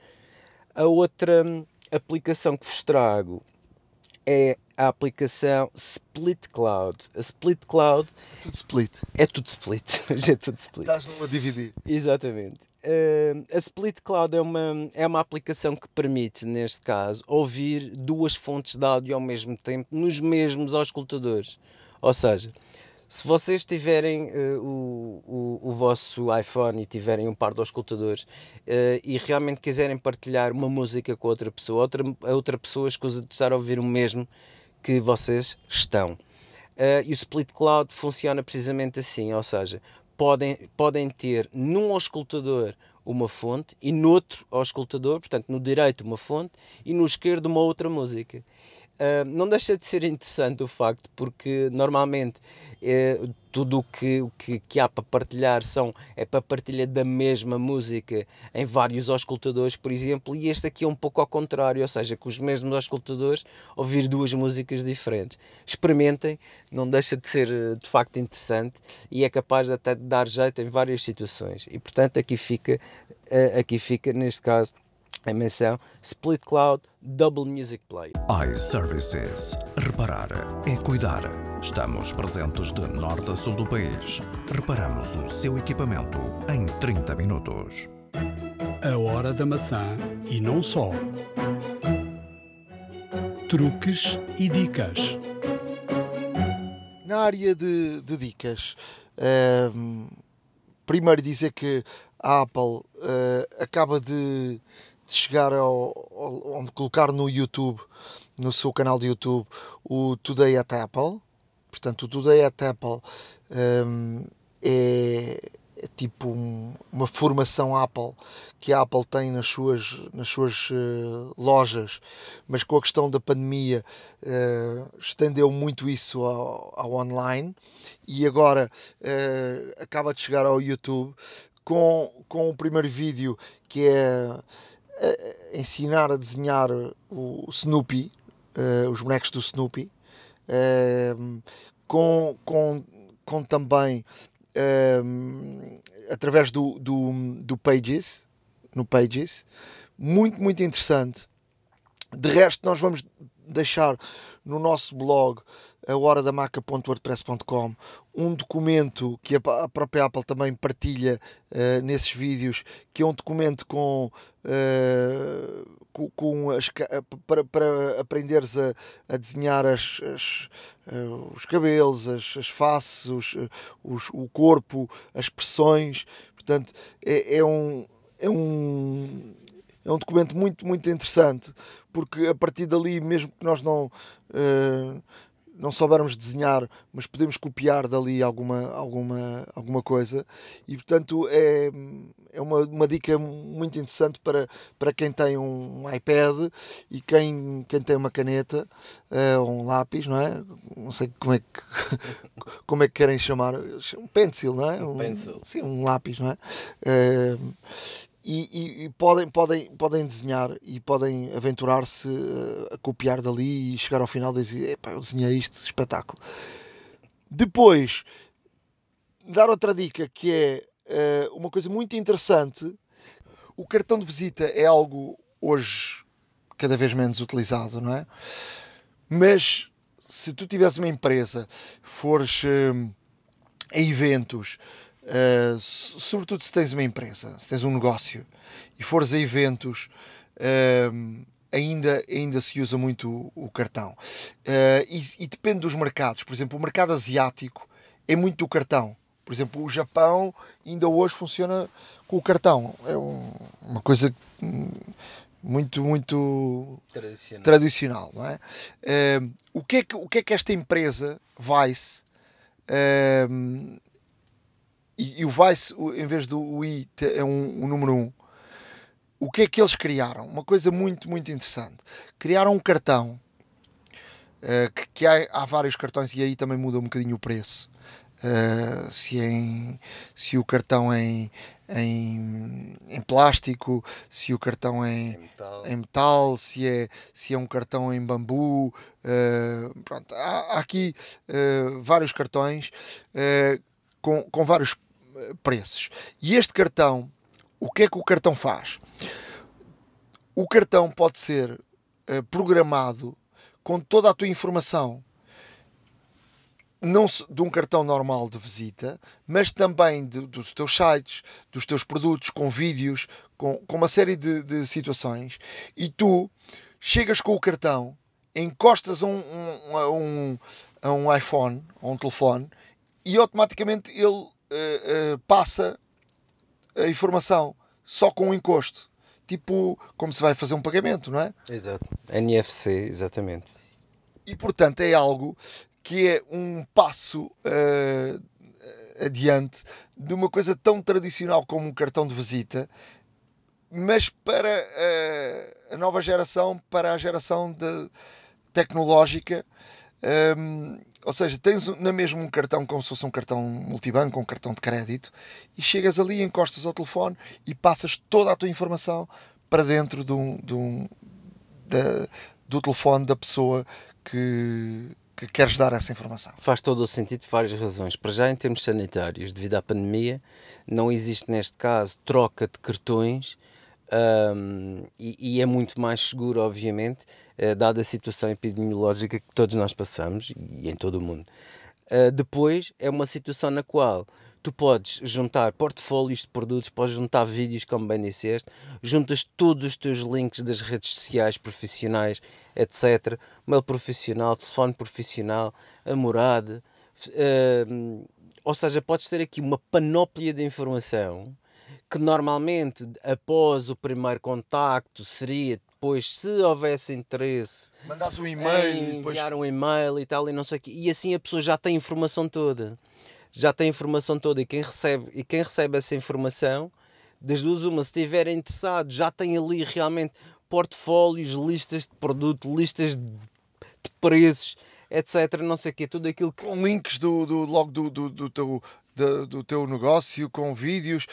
A outra aplicação que vos trago é a aplicação Split Cloud. A Split Cloud. Tudo split. É tudo split. Já é tudo split. Estás-me a dividir. Exatamente. Uh, a Split Cloud é uma, é uma aplicação que permite, neste caso, ouvir duas fontes de áudio ao mesmo tempo nos mesmos auscultadores. Ou seja, se vocês tiverem uh, o, o, o, vosso iPhone e tiverem um par de auscultadores uh, e realmente quiserem partilhar uma música com outra pessoa, outra, a outra pessoa escusa de estar a ouvir o mesmo que vocês estão. Uh, e o Split Cloud funciona precisamente assim, ou seja, podem, podem ter num auscultador uma fonte e no outro auscultador, portanto no direito uma fonte e no esquerdo uma outra música. Uh, não deixa de ser interessante o facto, porque normalmente uh, tudo o que, que, que, há para partilhar são, é para partilha da mesma música em vários auscultadores, por exemplo, e este aqui é um pouco ao contrário, ou seja, com os mesmos auscultadores ouvir duas músicas diferentes. Experimentem, não deixa de ser eh, de facto interessante e é capaz até de dar jeito em várias situações. E portanto aqui fica, uh, aqui fica neste caso a menção Split Cloud Double Music Play. iServices. Reparar é cuidar. Estamos presentes de norte a sul do país. Reparamos o seu equipamento em 30 minutos. A hora da maçã e não só. Truques e dicas. Na área de, de dicas, ehm, primeiro dizer que a Apple uh, acaba de chegar ao, ao, colocar no YouTube, no seu canal de YouTube, o Today at Apple. Portanto, o Today at Apple um, é, é, tipo um, uma formação Apple que a Apple tem nas suas, nas suas uh, lojas, mas com a questão da pandemia uh, estendeu muito isso ao, ao online e agora uh, acaba de chegar ao YouTube com, com o primeiro vídeo que é ensinar a desenhar o Snoopy, uh, os bonecos do Snoopy, uh, com, com, com também uh, através do, do, do Pages, no Pages, muito, muito interessante. De resto, nós vamos deixar no nosso blog a horadamaca.wordpress.com um documento que a própria Apple também partilha uh, nesses vídeos, que é um documento com, uh, com, com as, para, para aprenderes a, a desenhar as, as uh, os cabelos, as, as faces, os, os, o corpo, as expressões. Portanto, é, é um. É um é um documento muito, muito interessante, porque a partir dali, mesmo que nós não, uh, não soubermos desenhar, mas podemos copiar dali alguma, alguma, alguma coisa, e portanto é, é uma, uma dica muito interessante para, para quem tem um iPad e quem, quem tem uma caneta uh, ou um lápis, não é? Não sei como é que, como é que querem chamar, um pencil, não é? Um, um pencil. Sim, um lápis, não é? Uh, e, e, e, podem, podem, podem desenhar e podem aventurar-se a copiar dali e chegar ao final e dizer: eu desenhei isto, espetáculo. Depois, dar outra dica que é uh, uma coisa muito interessante: o cartão de visita é algo hoje cada vez menos utilizado, não é? Mas se tu tivesse uma empresa, fores uh, a eventos, uh, sobretudo se tens uma empresa, se tens um negócio e fores a eventos, uh, ainda, ainda se usa muito o, o cartão. E, e, depende dos mercados. Por exemplo, o mercado asiático é muito do cartão. Por exemplo, o Japão ainda hoje funciona com o cartão. É um, uma coisa hum, muito, muito tradicional, tradicional não é? Uh, o, que é que, o que é que esta empresa, Vice, uh, e, e, o Vice, em vez do I, é um, um número 1, um, o que é que eles criaram? Uma coisa muito, muito interessante. Criaram um cartão, uh, que, que há, há, vários cartões e aí também muda um bocadinho o preço. Uh, se, é em, se o cartão é em, em, em plástico, se o cartão é em, metal. em metal, se, é, se é um cartão em bambu. Uh, pronto, há, há aqui uh, vários cartões com, com vários preços. E este cartão, o que é que o cartão faz? O cartão pode ser programado com toda a tua informação não de um cartão normal de visita, mas também de, dos teus sites, dos teus produtos, com vídeos, com, com uma série de, de situações, e tu chegas com o cartão, encostas um, um, um, a um iPhone, a um telefone, e automaticamente ele uh, uh, passa a informação só com um encosto. Tipo, como se vai fazer um pagamento, não é? Exato. NFC, exatamente. E portanto é algo que é um passo uh, adiante de uma coisa tão tradicional como um cartão de visita, mas para a nova geração, para a geração de, tecnológica. Um, ehm, ou seja, tens na mesma um cartão como se fosse um cartão multibanco, um cartão de crédito, e chegas ali, encostas ao telefone e passas toda a tua informação para dentro de um, de um, do telefone da pessoa que, que queres dar essa informação? Faz todo o sentido por várias razões. Para já, em termos sanitários, devido à pandemia, não existe neste caso troca de cartões um, e, e, é muito mais seguro, obviamente, uh, dada a situação epidemiológica que todos nós passamos e em todo o mundo. Uh, depois, é uma situação na qual tu podes juntar portfólios de produtos, podes juntar vídeos, como bem disseste, juntas todos os teus links das redes sociais profissionais, etc. Mail profissional, telefone profissional, a. Uh, ou seja, podes ter aqui uma panóplia de informação que normalmente após o primeiro contacto seria depois, se houvesse interesse, mandasse um e-mail, enviar depois... um e-mail e tal, e não sei o quê. E assim a pessoa já tem a informação toda já tem a informação toda e quem recebe, e quem recebe essa informação, das duas uma, se estiver interessado, já tem ali realmente portfólios, listas de produto, listas de, de preços, etc. Não sei o quê, tudo aquilo que... Com links do, do, logo do, do, do, teu, do, do teu negócio, com vídeos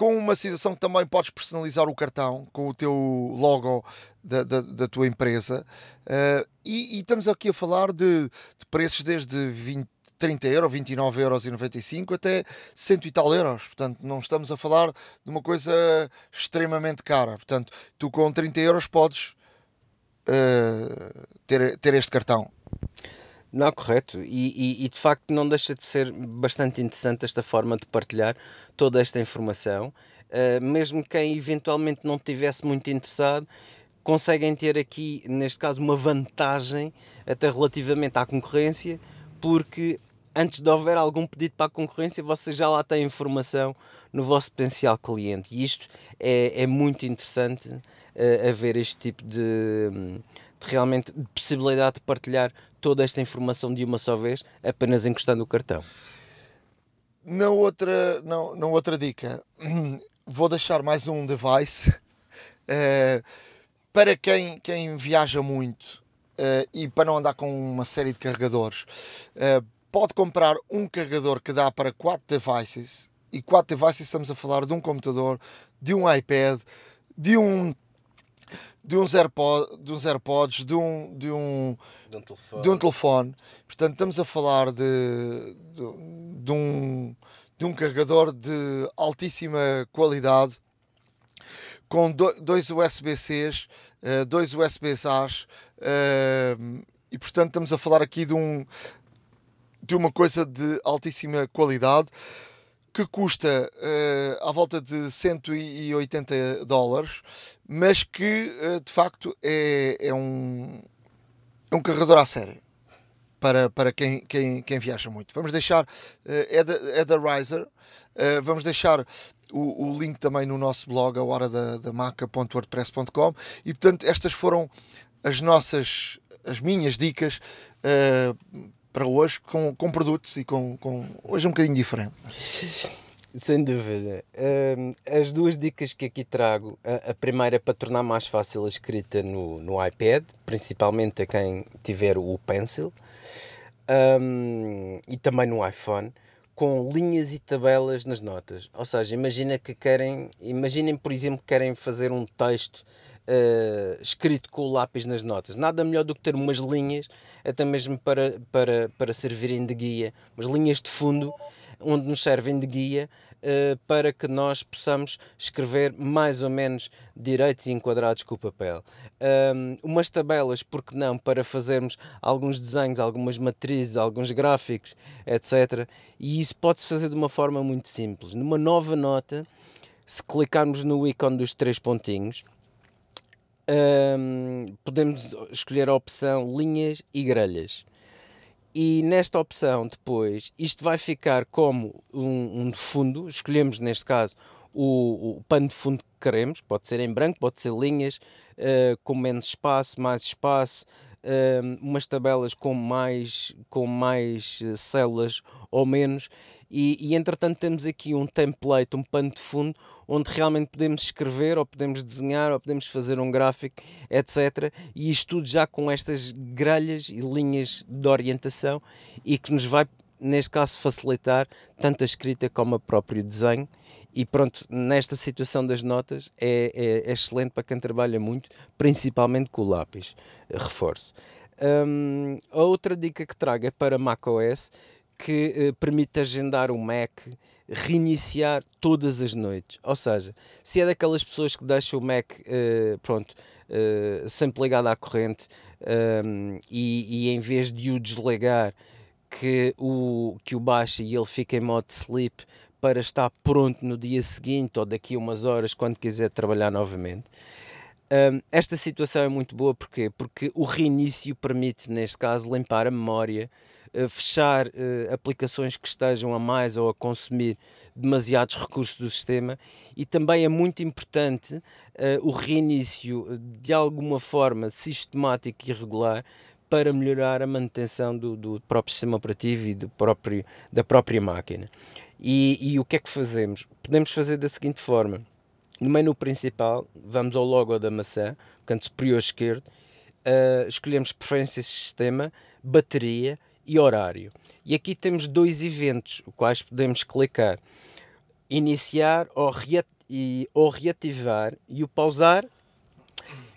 com uma situação que também podes personalizar o cartão com o teu logo da, da, da tua empresa. Uh, e, e, estamos aqui a falar de, de preços desde 20 30 euros, 29 euros e 95 até 100 e tal euros. Portanto, não estamos a falar de uma coisa extremamente cara. Portanto, tu com 30 euros podes uh, ter, ter este cartão. Não, correto. E, e, e, de facto não deixa de ser bastante interessante esta forma de partilhar toda esta informação. Uh, mesmo quem eventualmente não estivesse muito interessado, conseguem ter aqui, neste caso, uma vantagem até relativamente à concorrência, porque antes de houver algum pedido para a concorrência, você já lá tem informação no vosso potencial cliente. E isto é, é muito interessante uh, haver este tipo de, de, realmente de possibilidade de partilhar toda esta informação de uma só vez, apenas encostando o cartão. Na outra, na, na outra dica, vou deixar mais um device uh, para quem, quem viaja muito uh, e para não andar com uma série de carregadores. Uh, pode comprar um carregador que dá para 4 devices. E 4 devices estamos a falar de um computador, de um iPad, de um de uns AirPods, de, uns AirPods, de um de um de um, telefone. de um telefone. Portanto, estamos a falar de, de, de um de um carregador de altíssima qualidade com dois USB-Cs uh, dois USBs A's uh, e portanto estamos a falar aqui de, um, de uma coisa de altíssima qualidade que custa uh, à volta de 180 dólares, mas que uh, de facto é, é, um, é um carregador à série para, para quem, quem, quem viaja muito. Vamos deixar, uh, é, da, é Riser, vamos deixar o, o, link também no nosso blog, a hora da, da maca.wordpress.com e portanto estas foram as nossas, as minhas dicas para hoje com, com produtos e com, com hoje um bocadinho diferente. Sem dúvida. Um, as duas dicas que aqui trago, a, a, primeira é para tornar mais fácil a escrita no, no iPad, principalmente a quem tiver o Pencil, um, e também no iPhone, com linhas e tabelas nas notas. Ou seja, imagina que querem, imaginem por exemplo que querem fazer um texto uh, escrito com o lápis nas notas. Nada melhor do que ter umas linhas, até mesmo para, para, para servirem de guia, umas linhas de fundo onde nos servem de guia uh, para que nós possamos escrever mais ou menos direitos e enquadrados com o papel. Um, umas tabelas, porque não, para fazermos alguns desenhos, algumas matrizes, alguns gráficos, etc. E isso pode-se fazer de uma forma muito simples. Numa nova nota, se clicarmos no ícone dos três pontinhos, um, podemos escolher a opção linhas e grelhas. E nesta opção depois, isto vai ficar como um, um fundo, escolhemos neste caso o, o, pano de fundo que queremos, pode ser em branco, pode ser linhas, uh, com menos espaço, mais espaço, uh, umas tabelas com mais, com mais uh, células ou menos, e, e entretanto temos aqui um template, um pano de fundo, onde realmente podemos escrever, ou podemos desenhar, ou podemos fazer um gráfico, etc. E isto tudo já com estas grelhas e linhas de orientação e que nos vai, neste caso, facilitar tanto a escrita como o próprio desenho. E pronto, nesta situação das notas é, é, é excelente para quem trabalha muito, principalmente com o lápis, reforço. Um, a outra dica que trago é para macOS que eh, permite agendar o Mac, reiniciar todas as noites. Ou seja, se é daquelas pessoas que deixam o Mac eh, pronto, eh, sempre ligado à corrente um, ehm, e, e, em vez de o desligar, que o, que o baixa e ele fica em modo sleep para estar pronto no dia seguinte ou daqui a umas horas quando quiser trabalhar novamente. Um, esta situação é muito boa porquê? porque o reinício permite, neste caso, limpar a memória, fechar uh, aplicações que estejam a mais ou a consumir demasiados recursos do sistema e também é muito importante uh, o reinício de alguma forma sistemática e regular para melhorar a manutenção do, do próprio sistema operativo e do próprio, da própria máquina. E, e o que é que fazemos? Podemos fazer da seguinte forma. No menu principal, vamos ao logo da maçã, canto superior esquerdo, uh, escolhemos preferências de sistema, bateria, e horário. E aqui temos dois eventos, os quais podemos clicar. Iniciar ou, e, ou reativar e o pausar.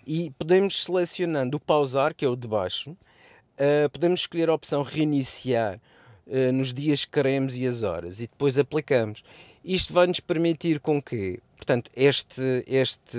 E podemos selecionando o pausar, que é o de baixo, uh, podemos escolher a opção reiniciar uh, nos dias que queremos e as horas e depois aplicamos. Isto vai nos permitir com que, portanto, este, este,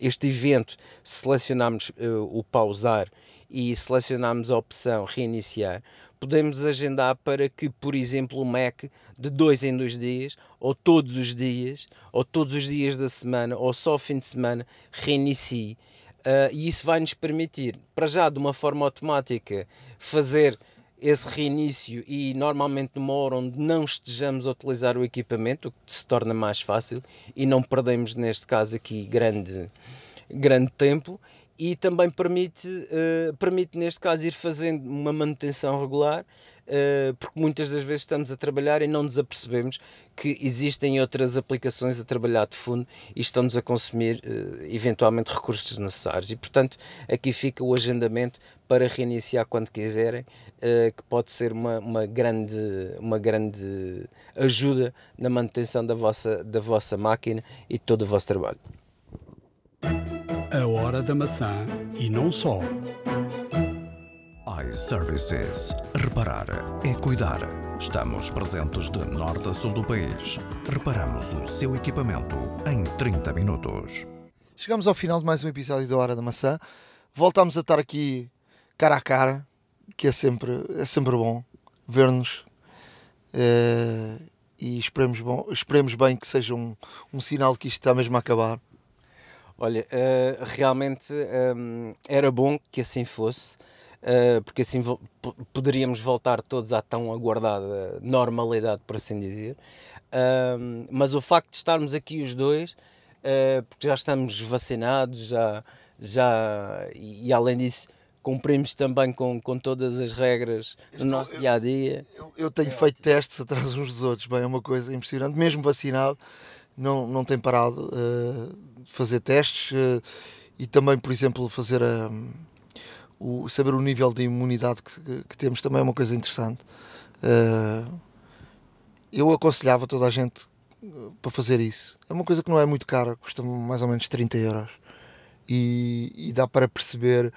este evento, selecionarmos uh, o pausar e selecionarmos a opção reiniciar, podemos agendar para que, por exemplo, o Mac de dois em dois dias, ou todos os dias, ou todos os dias da semana, ou só o fim de semana, reinicie. Uh, e isso vai nos permitir, para já de uma forma automática, fazer esse reinício e normalmente numa hora onde não estejamos a utilizar o equipamento, o que se torna mais fácil e não perdemos neste caso aqui grande, grande tempo e também permite, uh, permite, neste caso, ir fazendo uma manutenção regular, uh, porque muitas das vezes estamos a trabalhar e não nos apercebemos que existem outras aplicações a trabalhar de fundo e estamos a consumir uh, eventualmente recursos desnecessários. E, portanto, aqui fica o agendamento para reiniciar quando quiserem, que pode ser uma, uma, grande, uma grande ajuda na manutenção da vossa, da vossa máquina e de todo o vosso trabalho. A hora da maçã e não só. iServices. Reparar é cuidar. Estamos presentes de norte a sul do país. Reparamos o seu equipamento em 30 minutos. Chegamos ao final de mais um episódio da Hora da Maçã. Voltamos a estar aqui cara a cara, que é sempre, é sempre bom ver-nos. eh, e esperemos, bom, esperemos bem que seja um, um sinal que isto está mesmo a acabar. Olha, eh, realmente ehm, era bom que assim fosse, eh, porque assim vo- po- poderíamos voltar todos à tão aguardada normalidade, por assim dizer. Ahm, mas o facto de estarmos aqui os dois, eh, porque já estamos vacinados, já, já e além disso cumprimos também com, com todas as regras do Estou- nosso eu- dia a dia. Eu, eu tenho feito testes atrás uns dos outros, bem, é uma coisa impressionante. Mesmo vacinado, não, não tem parado eh, de fazer testes eh, e também, por exemplo, fazer a, o, saber o nível de imunidade que, que temos também é uma coisa interessante. Eh, eu aconselhava toda a gente eh, para fazer isso. É uma coisa que não é muito cara, custa mais ou menos 30 euros e, e dá para perceber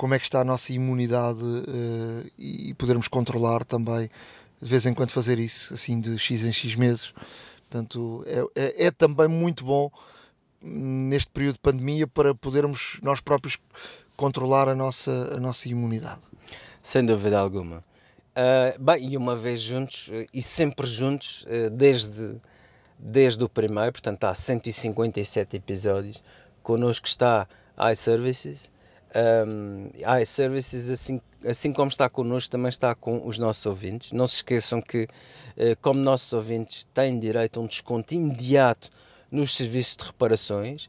como é que está a nossa imunidade eh, e podermos controlar também de vez em quando fazer isso, assim de X em X meses. Portanto, é, é, é também muito bom hum, neste período de pandemia para podermos nós próprios controlar a nossa, a nossa imunidade. Sem dúvida alguma. Ah, bem, e uma vez juntos, eh, e sempre juntos, desde, desde o primeiro, portanto há 157 episódios, connosco está iServices. Um, iServices, assim, assim como está connosco, também está com os nossos ouvintes. Não se esqueçam que, eh, como nossos ouvintes têm direito a um desconto imediato nos serviços de reparações,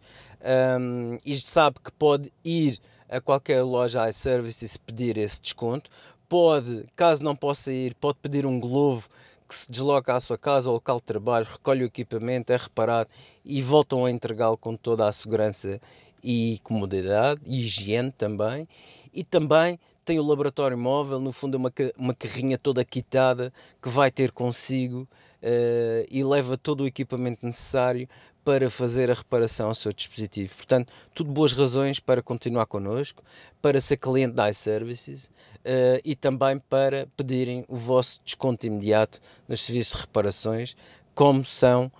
um, e sabe que pode ir a qualquer loja iServices pedir esse desconto. Pode, caso não possa ir, pode pedir um Glovo que se desloca à sua casa ou local de trabalho, recolhe o equipamento, é reparado e voltam a entregá-lo com toda a segurança e comodidade e higiene também. E também tem o laboratório móvel, no fundo é uma, uma carrinha toda quitada que vai ter consigo eh, e leva todo o equipamento necessário para fazer a reparação ao seu dispositivo. Portanto, tudo boas razões para continuar connosco, para ser cliente da iServices eh, e também para pedirem o vosso desconto imediato nos serviços de reparações, como são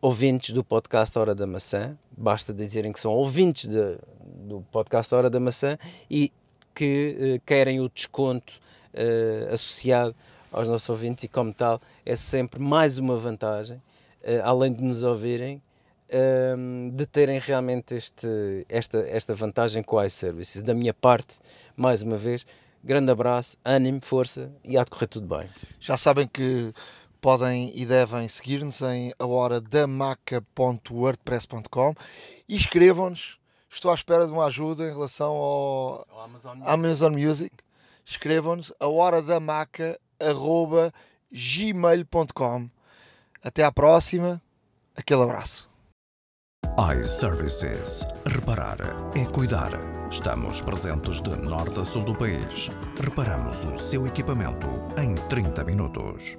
ouvintes do podcast Hora da Maçã, basta dizerem que são ouvintes de- do podcast Hora da Maçã e que eh, querem o desconto eh, associado aos nossos ouvintes e como tal é sempre mais uma vantagem, eh, além de nos ouvirem, ehm, de terem realmente este, esta, esta vantagem com a iServices. Da minha parte, mais uma vez, grande abraço, ânimo, força e há de correr tudo bem. Já sabem que podem e devem seguir-nos em ahoradamaca.wordpress.com e escrevam-nos. Estou à espera de uma ajuda em relação ao Amazon Music. Escrevam-nos a horadamaca.gmail.com Até à próxima. Aquele abraço. iServices. Reparar é cuidar. Estamos presentes de norte a sul do país. Reparamos o seu equipamento em 30 minutos.